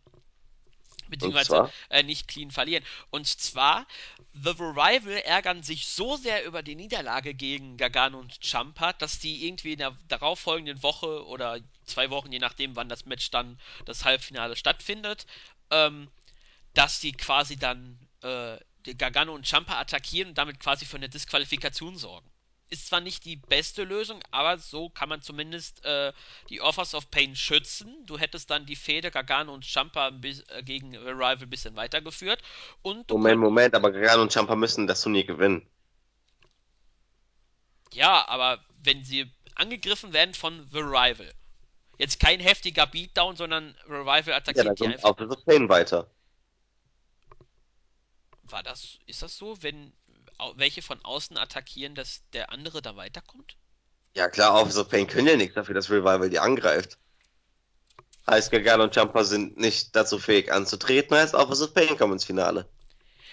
Beziehungsweise äh, nicht clean verlieren. Und zwar, The Revival ärgern sich so sehr über die Niederlage gegen Gargano und Champa, dass die irgendwie in der darauffolgenden Woche oder zwei Wochen, je nachdem, wann das Match dann das Halbfinale stattfindet, ähm, dass die quasi dann äh, Gargano und Champa attackieren und damit quasi für eine Disqualifikation sorgen ist zwar nicht die beste Lösung, aber so kann man zumindest äh, die Offers of Pain schützen. Du hättest dann die Fehde Gargano und Champa äh, gegen Arrival ein bisschen weitergeführt. Und Moment, Moment, aber Gargano und Champa müssen das Turnier gewinnen. Ja, aber wenn sie angegriffen werden von The Rival. Jetzt kein heftiger Beatdown, sondern Revival attackiert ja, die einfach. Auf Pain weiter. War das, ist das so, wenn welche von außen attackieren, dass der andere da weiterkommt? Ja klar, Office of Pain können ja nichts dafür, dass Revival die angreift. Heißt, Gargano und Jumper sind nicht dazu fähig anzutreten, heißt Office of Pain kommen ins Finale.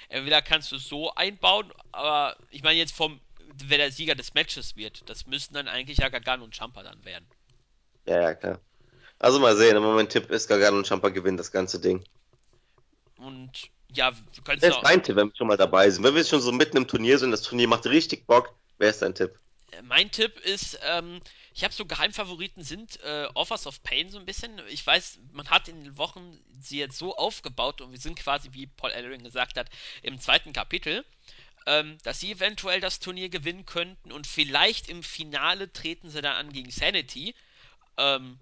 Entweder kannst du so einbauen, aber ich meine jetzt vom, wer der Sieger des Matches wird, das müssten dann eigentlich ja Gargano und Jumper dann werden. Ja, ja, klar. Also mal sehen, aber mein Tipp ist, Gargano und Jumper gewinnen das ganze Ding. Und ja, wir können es. dein Tipp, wenn wir schon mal dabei sind? Wenn wir schon so mitten im Turnier sind, das Turnier macht richtig Bock, wer ist dein Tipp? Äh, mein Tipp ist, ähm, ich habe so Geheimfavoriten sind äh, Offers of Pain so ein bisschen. Ich weiß, man hat in den Wochen sie jetzt so aufgebaut und wir sind quasi, wie Paul Ellering gesagt hat, im zweiten Kapitel, ähm, dass sie eventuell das Turnier gewinnen könnten und vielleicht im Finale treten sie dann an gegen Sanity. Ähm,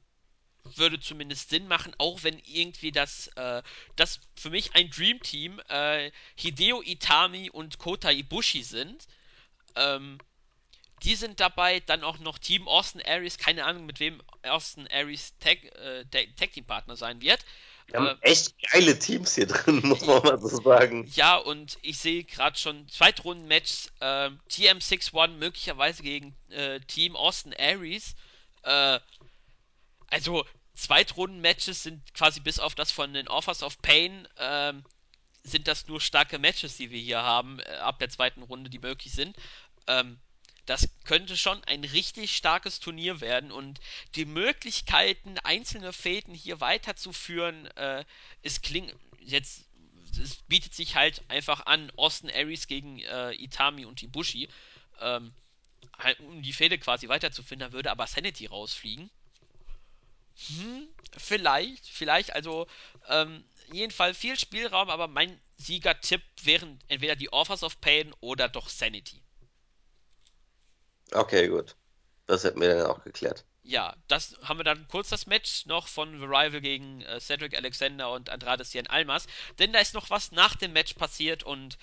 würde zumindest Sinn machen, auch wenn irgendwie das, äh, das für mich ein Dream Team äh, Hideo Itami und Kota Ibushi sind. Ähm, die sind dabei, dann auch noch Team Austin Aries, keine Ahnung, mit wem Austin Aries Tag, äh, Tag Team Partner sein wird. Wir haben äh, echt geile Teams hier drin, muss man mal so sagen. Ja, und ich sehe gerade schon Zweitrunden-Matches, äh, TM61 möglicherweise gegen äh, Team Austin Aries. Äh, also Zweitrunden-Matches sind quasi bis auf das von den Offers of Pain, ähm, sind das nur starke Matches, die wir hier haben, äh, ab der zweiten Runde, die möglich sind. Ähm, das könnte schon ein richtig starkes Turnier werden und die Möglichkeiten, einzelne Fäden hier weiterzuführen, äh, es klingt jetzt, es bietet sich halt einfach an, Austin Aries gegen äh, Itami und Ibushi, ähm, halt, um die Fäde quasi weiterzuführen, da würde aber Sanity rausfliegen. Hm, vielleicht, vielleicht, also, ähm, jedenfalls viel Spielraum, aber mein Siegertipp wären entweder die Offers of Pain oder doch Sanity. Okay, gut. Das hätten wir dann auch geklärt. Ja, das haben wir dann kurz das Match noch von The Rival gegen äh, Cedric Alexander und Andrade Cien Almas. Denn da ist noch was nach dem Match passiert und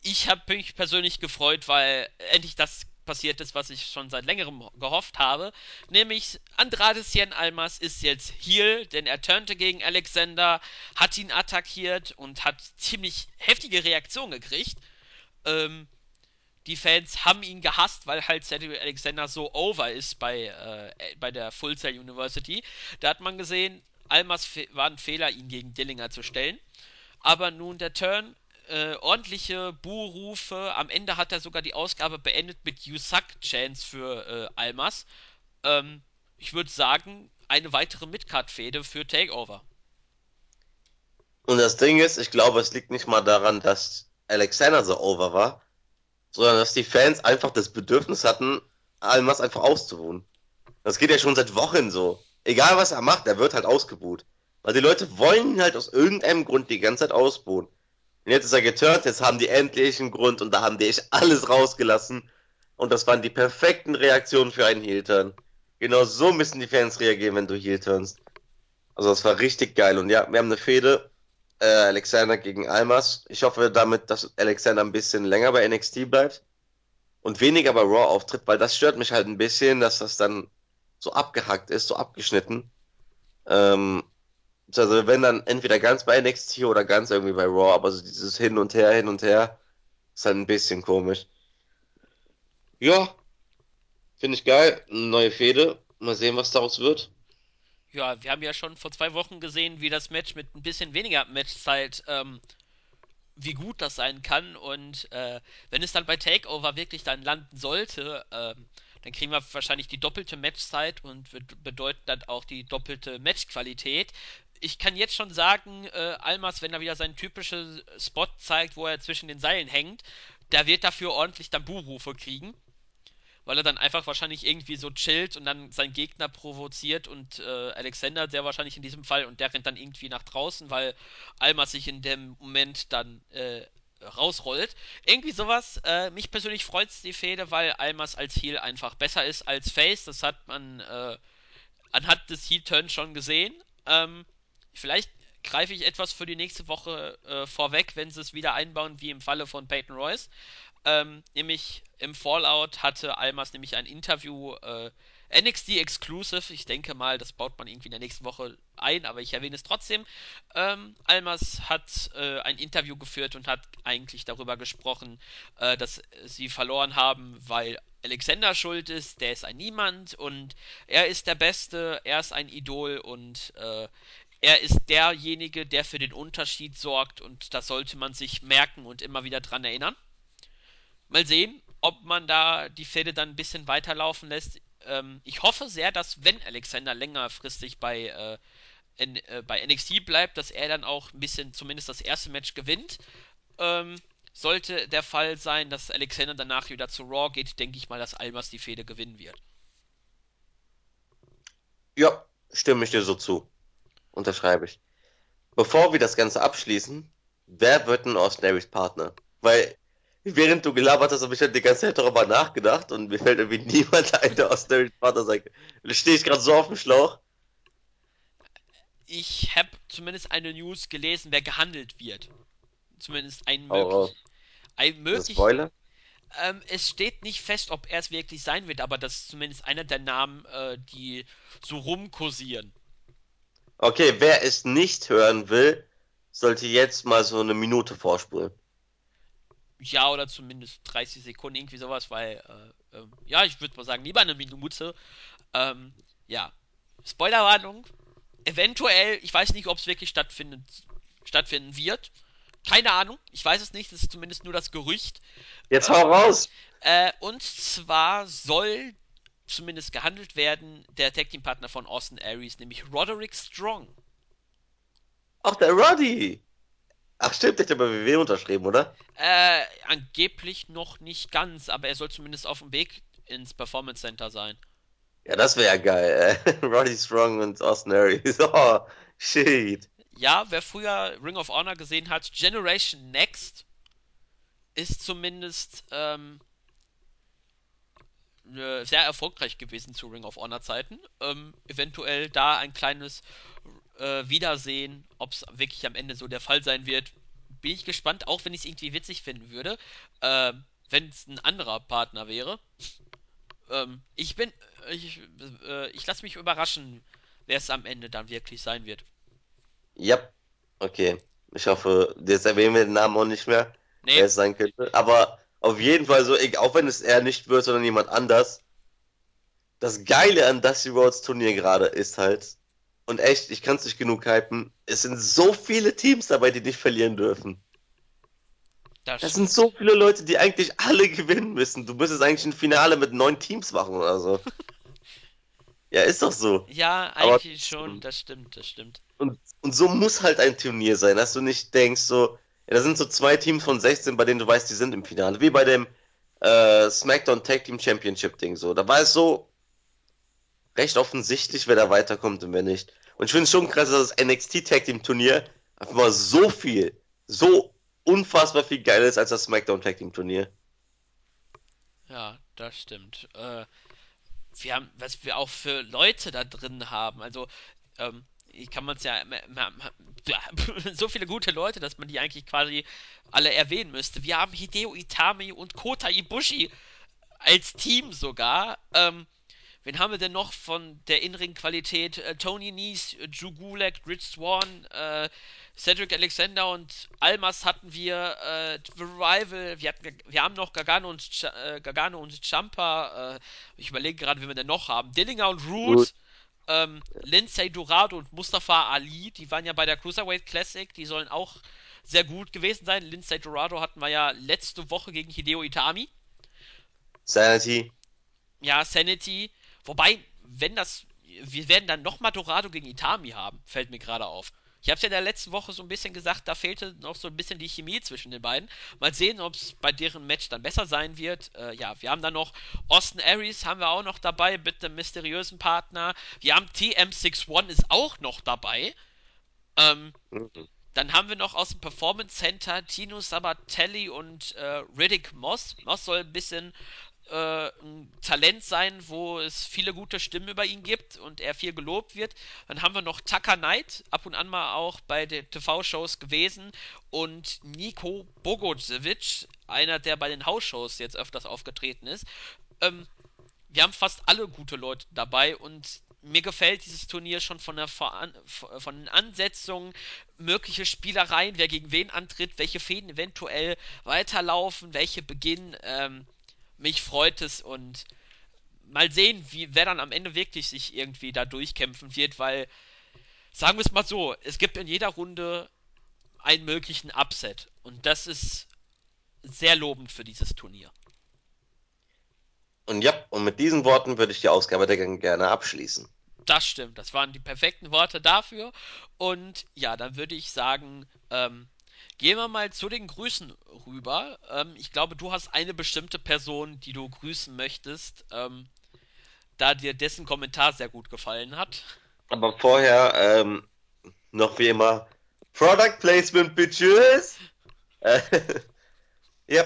ich habe mich persönlich gefreut, weil endlich das passiert ist, was ich schon seit längerem gehofft habe. Nämlich Andrade Cien Almas ist jetzt Heal, denn er turnte gegen Alexander, hat ihn attackiert und hat ziemlich heftige Reaktionen gekriegt. Ähm, die Fans haben ihn gehasst, weil halt Cedric Alexander so over ist bei, äh, bei der Full Sail University. Da hat man gesehen, Almas war ein Fehler, ihn gegen Dillinger zu stellen. Aber nun der Turn äh, ordentliche Buhrufe. Am Ende hat er sogar die Ausgabe beendet mit You Suck Chance für äh, Almas. Ähm, ich würde sagen, eine weitere Midcard-Fehde für Takeover. Und das Ding ist, ich glaube, es liegt nicht mal daran, dass Alexander so over war, sondern dass die Fans einfach das Bedürfnis hatten, Almas einfach auszuruhen. Das geht ja schon seit Wochen so. Egal was er macht, er wird halt ausgebuht. Weil die Leute wollen ihn halt aus irgendeinem Grund die ganze Zeit ausbuhen. Und jetzt ist er geturnt, jetzt haben die endlich einen Grund und da haben die echt alles rausgelassen. Und das waren die perfekten Reaktionen für einen Heel-Turn. Genau so müssen die Fans reagieren, wenn du Heel turnst. Also das war richtig geil. Und ja, wir haben eine Fehde. Äh, Alexander gegen Almas. Ich hoffe damit, dass Alexander ein bisschen länger bei NXT bleibt. und weniger bei Raw auftritt, weil das stört mich halt ein bisschen, dass das dann so abgehackt ist, so abgeschnitten. Ähm, also wenn dann entweder ganz bei NXT oder ganz irgendwie bei Raw, aber so dieses Hin und Her, Hin und Her, ist halt ein bisschen komisch. Ja, finde ich geil. Neue Fehde. Mal sehen, was daraus wird. Ja, wir haben ja schon vor zwei Wochen gesehen, wie das Match mit ein bisschen weniger Matchzeit ähm, wie gut das sein kann. Und äh, wenn es dann bei Takeover wirklich dann landen sollte, äh, dann kriegen wir wahrscheinlich die doppelte Matchzeit und bedeutet dann auch die doppelte Matchqualität. Ich kann jetzt schon sagen, äh, Almas, wenn er wieder seinen typischen Spot zeigt, wo er zwischen den Seilen hängt, der wird dafür ordentlich dann Buhrufe kriegen weil er dann einfach wahrscheinlich irgendwie so chillt und dann seinen Gegner provoziert und äh, Alexander sehr wahrscheinlich in diesem Fall und der rennt dann irgendwie nach draußen, weil Almas sich in dem Moment dann äh, rausrollt. Irgendwie sowas. Äh, mich persönlich freut es die Fehde, weil Almas als Heal einfach besser ist als Face. Das hat man äh, anhand des Heal-Turns schon gesehen. Ähm, vielleicht greife ich etwas für die nächste Woche äh, vorweg, wenn sie es wieder einbauen, wie im Falle von Peyton Royce. Ähm, nämlich im Fallout hatte Almas nämlich ein Interview, äh, NXT Exclusive. Ich denke mal, das baut man irgendwie in der nächsten Woche ein, aber ich erwähne es trotzdem. Ähm, Almas hat äh, ein Interview geführt und hat eigentlich darüber gesprochen, äh, dass sie verloren haben, weil Alexander schuld ist. Der ist ein Niemand und er ist der Beste, er ist ein Idol und äh, er ist derjenige, der für den Unterschied sorgt und das sollte man sich merken und immer wieder dran erinnern. Mal sehen, ob man da die Fäde dann ein bisschen weiterlaufen lässt. Ähm, ich hoffe sehr, dass wenn Alexander längerfristig bei, äh, in, äh, bei NXT bleibt, dass er dann auch ein bisschen zumindest das erste Match gewinnt. Ähm, sollte der Fall sein, dass Alexander danach wieder zu Raw geht, denke ich mal, dass Almas die Fehde gewinnen wird. Ja, stimme ich dir so zu. Unterschreibe ich. Bevor wir das Ganze abschließen, wer wird denn Austin Partner? Weil während du gelabert hast, habe ich halt die ganze Zeit darüber nachgedacht und mir fällt irgendwie niemand ein, der aus Harry Potter sagt. Da stehe ich gerade so auf dem Schlauch. Ich habe zumindest eine News gelesen, wer gehandelt wird. Zumindest ein möglich. Ein möglich. Spoiler? Ähm, es steht nicht fest, ob er es wirklich sein wird, aber das ist zumindest einer der Namen, äh, die so rumkursieren. Okay, wer es nicht hören will, sollte jetzt mal so eine Minute vorspulen ja, oder zumindest 30 Sekunden, irgendwie sowas, weil, äh, äh, ja, ich würde mal sagen, lieber eine Minute. Ähm, ja, Spoilerwarnung. Eventuell, ich weiß nicht, ob es wirklich stattfinden, stattfinden wird. Keine Ahnung, ich weiß es nicht, das ist zumindest nur das Gerücht. Jetzt hau raus! Äh, und zwar soll zumindest gehandelt werden der Tag Team Partner von Austin Aries, nämlich Roderick Strong. Ach, der Roddy! Ach stimmt, der hat ja bei WWE unterschrieben, oder? Äh, angeblich noch nicht ganz, aber er soll zumindest auf dem Weg ins Performance Center sein. Ja, das wäre ja geil. Äh. Roddy Strong und Austin Aries. Oh, shit. Ja, wer früher Ring of Honor gesehen hat, Generation Next ist zumindest ähm, äh, sehr erfolgreich gewesen zu Ring of Honor Zeiten. Ähm, eventuell da ein kleines äh, Wiedersehen, ob es wirklich am Ende so der Fall sein wird, bin ich gespannt, auch wenn ich es irgendwie witzig finden würde, äh, wenn es ein anderer Partner wäre. Ähm, ich bin, ich, äh, ich lasse mich überraschen, wer es am Ende dann wirklich sein wird. Ja, okay. Ich hoffe, jetzt erwähnen wir den Namen auch nicht mehr, nee. wer es sein könnte. Aber auf jeden Fall so, auch wenn es er nicht wird, sondern jemand anders. Das Geile an Dusty Rhodes Turnier gerade ist halt, und echt, ich kann es nicht genug hypen. Es sind so viele Teams dabei, die nicht verlieren dürfen. Das, das sind so viele Leute, die eigentlich alle gewinnen müssen. Du müsstest eigentlich ein Finale mit neun Teams machen oder so. ja, ist doch so. Ja, eigentlich Aber, schon, das stimmt, das stimmt. Und, und so muss halt ein Turnier sein, dass du nicht denkst, so, ja, da sind so zwei Teams von 16, bei denen du weißt, die sind im Finale. Wie bei dem äh, SmackDown Tag Team Championship Ding so. Da war es so, recht offensichtlich, wer da weiterkommt und wer nicht. Und ich finde es schon krass, dass das NXT Tag Team Turnier einfach mal so viel, so unfassbar viel geiler ist als das SmackDown Tag Team Turnier. Ja, das stimmt. Äh, wir haben, was wir auch für Leute da drin haben. Also, ähm, kann man es ja, so viele gute Leute, dass man die eigentlich quasi alle erwähnen müsste. Wir haben Hideo Itami und Kota Ibushi als Team sogar. Ähm, wen haben wir denn noch von der inneren Qualität? Äh, Tony Nies, Drew Gulak, Rich Swan, äh, Cedric Alexander und Almas hatten wir, äh, The Revival, wir, hatten, wir haben noch Gargano und, Ch äh, Gargano und Champa, äh, ich überlege gerade, wen wir denn noch haben. Dillinger und Root, ähm, Lindsay Dorado und Mustafa Ali, die waren ja bei der Cruiserweight Classic, die sollen auch sehr gut gewesen sein. Lindsay Dorado hatten wir ja letzte Woche gegen Hideo Itami. Sanity. Ja, Sanity. Wobei, wenn das. Wir werden dann nochmal Dorado gegen Itami haben, fällt mir gerade auf. Ich habe es ja in der letzten Woche so ein bisschen gesagt, da fehlte noch so ein bisschen die Chemie zwischen den beiden. Mal sehen, ob es bei deren Match dann besser sein wird. Äh, ja, wir haben dann noch Austin Aries, haben wir auch noch dabei mit einem mysteriösen Partner. Wir haben TM61 ist auch noch dabei. Ähm, mhm. Dann haben wir noch aus dem Performance Center Tino Sabatelli und äh, Riddick Moss. Moss soll ein bisschen äh, ein Talent sein, wo es viele gute Stimmen über ihn gibt und er viel gelobt wird. Dann haben wir noch Tucker Knight, ab und an mal auch bei den TV-Shows gewesen und Nico Bogocevic, einer, der bei den Hausshows jetzt öfters aufgetreten ist. Ähm, wir haben fast alle gute Leute dabei und mir gefällt dieses Turnier schon von, der von den Ansetzungen, mögliche Spielereien, wer gegen wen antritt, welche Fäden eventuell weiterlaufen, welche beginnen. Ähm, mich freut es und mal sehen, wie, wer dann am Ende wirklich sich irgendwie da durchkämpfen wird, weil, sagen wir es mal so, es gibt in jeder Runde einen möglichen Upset und das ist sehr lobend für dieses Turnier. Und ja, und mit diesen Worten würde ich die Ausgabe der Gang gerne abschließen. Das stimmt, das waren die perfekten Worte dafür. Und ja, dann würde ich sagen, ähm, Gehen wir mal zu den Grüßen rüber. Ähm, ich glaube, du hast eine bestimmte Person, die du grüßen möchtest, ähm, da dir dessen Kommentar sehr gut gefallen hat. Aber vorher ähm, noch wie immer Product Placement, Bitches. Äh, ja,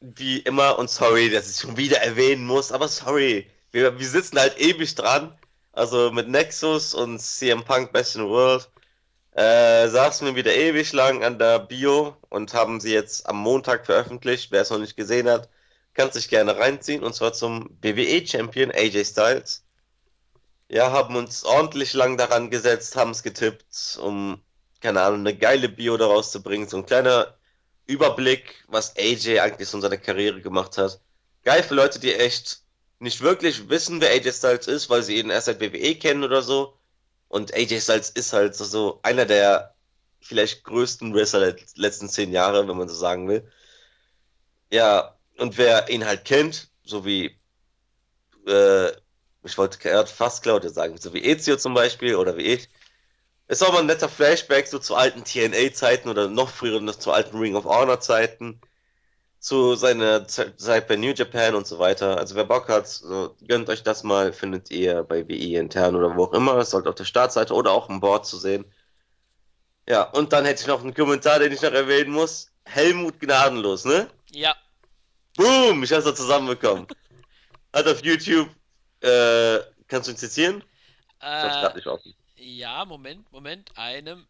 wie immer und sorry, dass ich schon wieder erwähnen muss, aber sorry, wir, wir sitzen halt ewig dran. Also mit Nexus und CM Punk Best in the World äh, saßen wir wieder ewig lang an der Bio und haben sie jetzt am Montag veröffentlicht. Wer es noch nicht gesehen hat, kann sich gerne reinziehen. Und zwar zum WWE-Champion AJ Styles. Ja, haben uns ordentlich lang daran gesetzt, haben es getippt, um, keine Ahnung, eine geile Bio daraus zu bringen. So ein kleiner Überblick, was AJ eigentlich so in seiner Karriere gemacht hat. Geil für Leute, die echt nicht wirklich wissen, wer AJ Styles ist, weil sie ihn erst seit WWE kennen oder so und AJ Styles ist halt so, so einer der vielleicht größten Wrestler der letzten zehn Jahre, wenn man so sagen will. Ja, und wer ihn halt kennt, so wie, äh, ich wollte fast Claudia sagen, so wie Ezio zum Beispiel oder wie ich, ist auch mal ein netter Flashback so zu alten TNA-Zeiten oder noch früher noch zu alten Ring of Honor-Zeiten zu seiner Zeit bei New Japan und so weiter. Also wer Bock hat, so, gönnt euch das mal, findet ihr bei WI intern oder wo auch immer. Es sollte auf der Startseite oder auch im Board zu sehen. Ja, und dann hätte ich noch einen Kommentar, den ich noch erwähnen muss. Helmut Gnadenlos, ne? Ja. Boom, ich hab's da zusammenbekommen. Hat auf YouTube, äh, kannst du ihn zitieren? Äh, ich hab's grad nicht offen. Ja, Moment, Moment, einem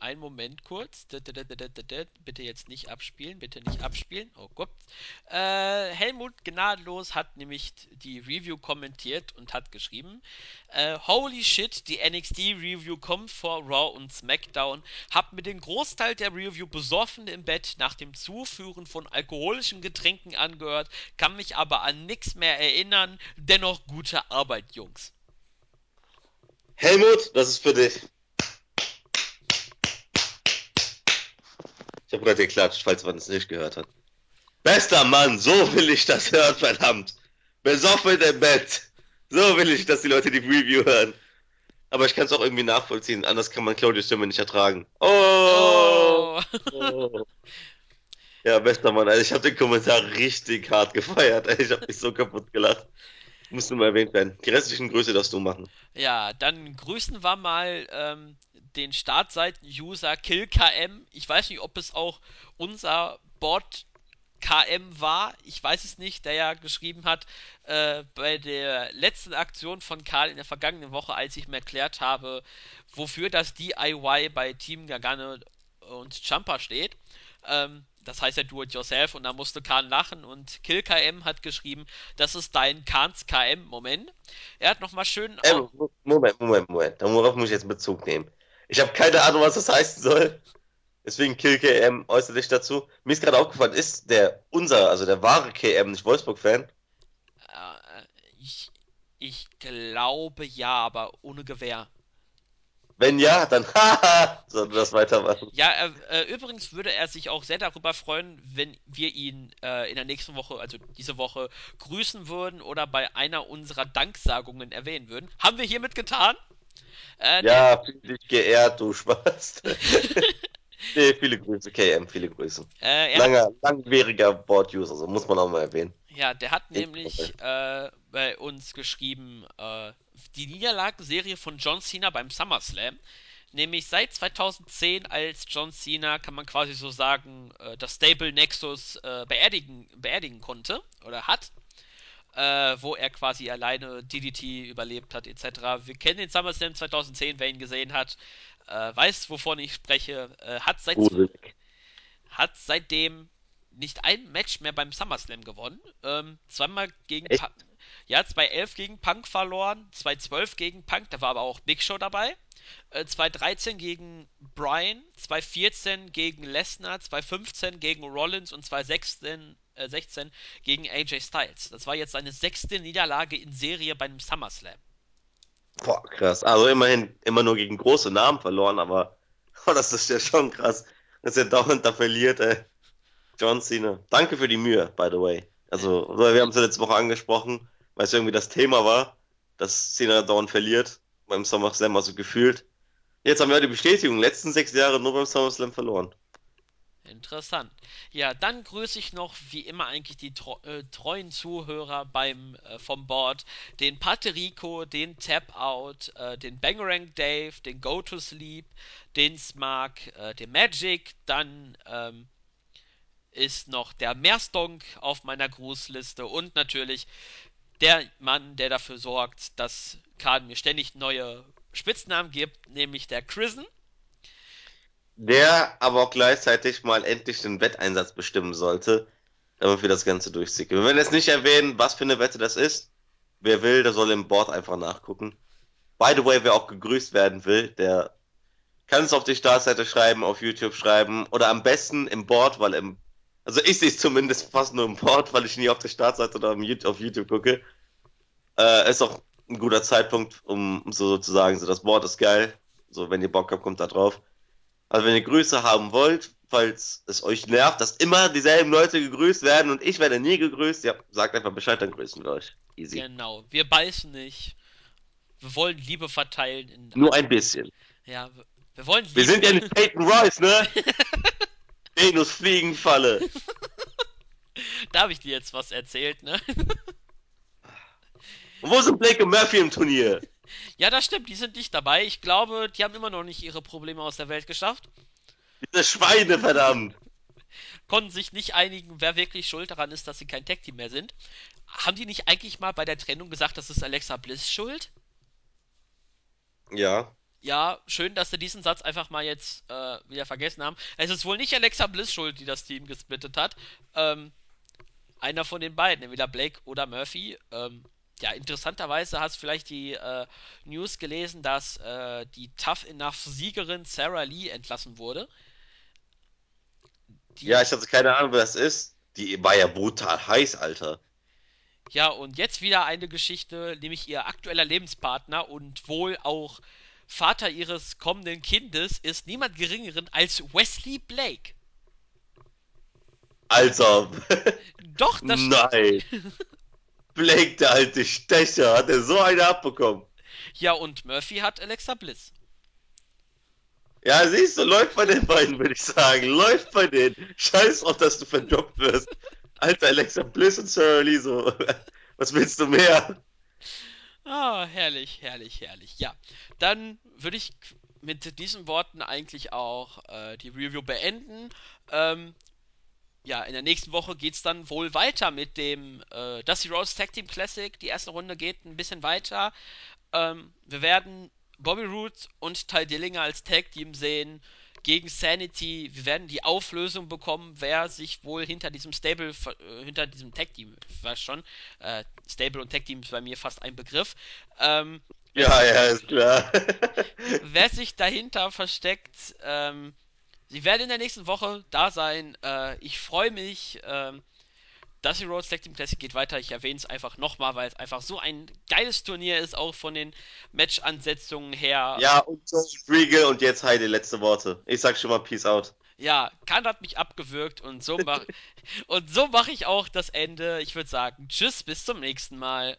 einen Moment kurz. Bitte jetzt nicht abspielen, bitte nicht abspielen. Oh Gott. Äh, Helmut Gnadenlos hat nämlich die Review kommentiert und hat geschrieben: äh, Holy shit, die NXT Review kommt vor Raw und SmackDown. Hab mir den Großteil der Review besoffen im Bett nach dem Zuführen von alkoholischen Getränken angehört, kann mich aber an nichts mehr erinnern. Dennoch gute Arbeit, Jungs. Helmut, das ist für dich. Ich habe gerade geklatscht, falls man es nicht gehört hat. Bester Mann, so will ich das hören, verdammt. Besoffen im Bett. So will ich, dass die Leute die Review hören. Aber ich kann es auch irgendwie nachvollziehen, anders kann man Claudius Stimme nicht ertragen. Oh! oh. Ja, bester Mann, also ich habe den Kommentar richtig hart gefeiert. Ich habe mich so kaputt gelacht. Muss nur mal erwähnt werden. Die restlichen Grüße darfst du machen. Ja, dann grüßen wir mal ähm, den Startseiten-User KillKM. Ich weiß nicht, ob es auch unser Bot KM war, ich weiß es nicht, der ja geschrieben hat, äh, bei der letzten Aktion von Karl in der vergangenen Woche, als ich mir erklärt habe, wofür das DIY bei Team Gargano und Jumper steht. Ähm, das heißt ja Do-It-Yourself und da musste Khan lachen und KillKM hat geschrieben, das ist dein Khans KM-Moment. Er hat nochmal schön. Äh, Moment, Moment, Moment. Worauf muss ich jetzt Bezug nehmen? Ich habe keine Ahnung, was das heißen soll. Deswegen Kill KM äußert sich dazu. Mir ist gerade aufgefallen, ist der unser, also der wahre KM nicht Wolfsburg-Fan? Äh, ich, ich glaube ja, aber ohne Gewehr. Wenn ja, dann haha, sollte das weitermachen. Ja, äh, äh, übrigens würde er sich auch sehr darüber freuen, wenn wir ihn äh, in der nächsten Woche, also diese Woche, grüßen würden oder bei einer unserer Danksagungen erwähnen würden. Haben wir hiermit getan? Äh, ja, fühl dich geehrt, du Spaß. nee, viele Grüße, KM, viele Grüße. Äh, Langer, langwieriger Board-User, so muss man auch mal erwähnen. Ja, der hat nämlich äh, bei uns geschrieben, äh, die Niederlagenserie von John Cena beim SummerSlam. Nämlich seit 2010, als John Cena, kann man quasi so sagen, äh, das Stable Nexus äh, beerdigen, beerdigen konnte oder hat. Äh, wo er quasi alleine DDT überlebt hat, etc. Wir kennen den SummerSlam 2010, wer ihn gesehen hat, äh, weiß, wovon ich spreche. Äh, hat, seit, hat seitdem nicht ein Match mehr beim SummerSlam gewonnen. Ähm, zweimal gegen Punk. Ja, 2-11 gegen Punk verloren, 2-12 gegen Punk, da war aber auch Big Show dabei. Äh, 2-13 gegen Bryan, 2-14 gegen Lesnar, 2-15 gegen Rollins und 2-16 äh, 16 gegen AJ Styles. Das war jetzt seine sechste Niederlage in Serie bei einem SummerSlam. Boah, krass. Also immerhin immer nur gegen große Namen verloren, aber oh, das ist ja schon krass, dass er dauernd da verliert, ey. John Cena. Danke für die Mühe, by the way. Also, wir haben es ja letzte Woche angesprochen, weil es irgendwie das Thema war, dass Cena dauernd verliert beim SummerSlam, also gefühlt. Jetzt haben wir die Bestätigung, letzten sechs Jahre nur beim SummerSlam verloren. Interessant. Ja, dann grüße ich noch wie immer eigentlich die äh, treuen Zuhörer beim äh, vom Board, den Paterico, den Tap Out, äh, den Bangerang Dave, den Go to Sleep, den Smark, äh, den Magic, dann ähm, ist noch der Meerstonk auf meiner Grußliste und natürlich der Mann, der dafür sorgt, dass Kahn mir ständig neue Spitznamen gibt, nämlich der Chrisen. Der aber auch gleichzeitig mal endlich den Wetteinsatz bestimmen sollte, damit wir das Ganze durchziehen. Wir werden jetzt nicht erwähnen, was für eine Wette das ist. Wer will, der soll im Board einfach nachgucken. By the way, wer auch gegrüßt werden will, der kann es auf die Startseite schreiben, auf YouTube schreiben oder am besten im Board, weil im also ich sehe es zumindest fast nur im Port, weil ich nie auf der Startseite oder auf YouTube gucke. Äh, ist auch ein guter Zeitpunkt, um so zu sagen, so das Board ist geil. So, wenn ihr Bock habt, kommt da drauf. Also wenn ihr Grüße haben wollt, falls es euch nervt, dass immer dieselben Leute gegrüßt werden und ich werde nie gegrüßt, ja, sagt einfach Bescheid, dann grüßen wir euch. Easy. Genau, wir beißen nicht. Wir wollen Liebe verteilen. Nur ein bisschen. Ja, wir wollen Liebe. Wir sind ja nicht Peyton Royce, ne? Venus Fliegenfalle. da habe ich dir jetzt was erzählt, ne? Und wo sind Blake und Murphy im Turnier? Ja, das stimmt, die sind nicht dabei. Ich glaube, die haben immer noch nicht ihre Probleme aus der Welt geschafft. Diese Schweine, verdammt. Konnten sich nicht einigen, wer wirklich schuld daran ist, dass sie kein Tag-Team mehr sind. Haben die nicht eigentlich mal bei der Trennung gesagt, das ist Alexa Bliss schuld? Ja ja, schön, dass sie diesen Satz einfach mal jetzt äh, wieder vergessen haben. Es ist wohl nicht Alexa Bliss schuld, die das Team gesplittet hat. Ähm, einer von den beiden, entweder Blake oder Murphy. Ähm, ja, interessanterweise hast du vielleicht die äh, News gelesen, dass äh, die Tough Enough Siegerin Sarah Lee entlassen wurde. Die, ja, ich hatte keine Ahnung, wer das ist. Die war ja brutal heiß, Alter. Ja, und jetzt wieder eine Geschichte, nämlich ihr aktueller Lebenspartner und wohl auch Vater ihres kommenden Kindes ist niemand geringeren als Wesley Blake. Also. Doch, das Nein. Blake, der alte Stecher, hat er so eine abbekommen. Ja, und Murphy hat Alexa Bliss. Ja, siehst du, läuft bei den beiden, würde ich sagen. Läuft bei denen. Scheiß drauf, dass du verdoppt wirst. Alter, Alexa Bliss und Sarah Lee, so. Was willst du mehr? Ah, herrlich, herrlich, herrlich. Ja, dann würde ich mit diesen Worten eigentlich auch äh, die Review beenden. Ähm, ja, in der nächsten Woche geht es dann wohl weiter mit dem äh, Dusty Rose Tag Team Classic. Die erste Runde geht ein bisschen weiter. Ähm, wir werden Bobby Roode und Ty Dillinger als Tag Team sehen. Gegen Sanity. Wir werden die Auflösung bekommen, wer sich wohl hinter diesem Stable, äh, hinter diesem Tag Team, weiß schon, äh, Stable und Tag Team ist bei mir fast ein Begriff. Ähm, ja, ja, ist klar. wer sich dahinter versteckt, ähm, sie werden in der nächsten Woche da sein. Äh, ich freue mich. Ähm, Dusty Rhodes Tag Team Classic geht weiter. Ich erwähne es einfach nochmal, weil es einfach so ein geiles Turnier ist, auch von den Match-Ansetzungen her. Ja, und so Regal und jetzt Heide, letzte Worte. Ich sag schon mal Peace out. Ja, Khan hat mich abgewürgt und so mache so mach ich auch das Ende. Ich würde sagen, tschüss, bis zum nächsten Mal.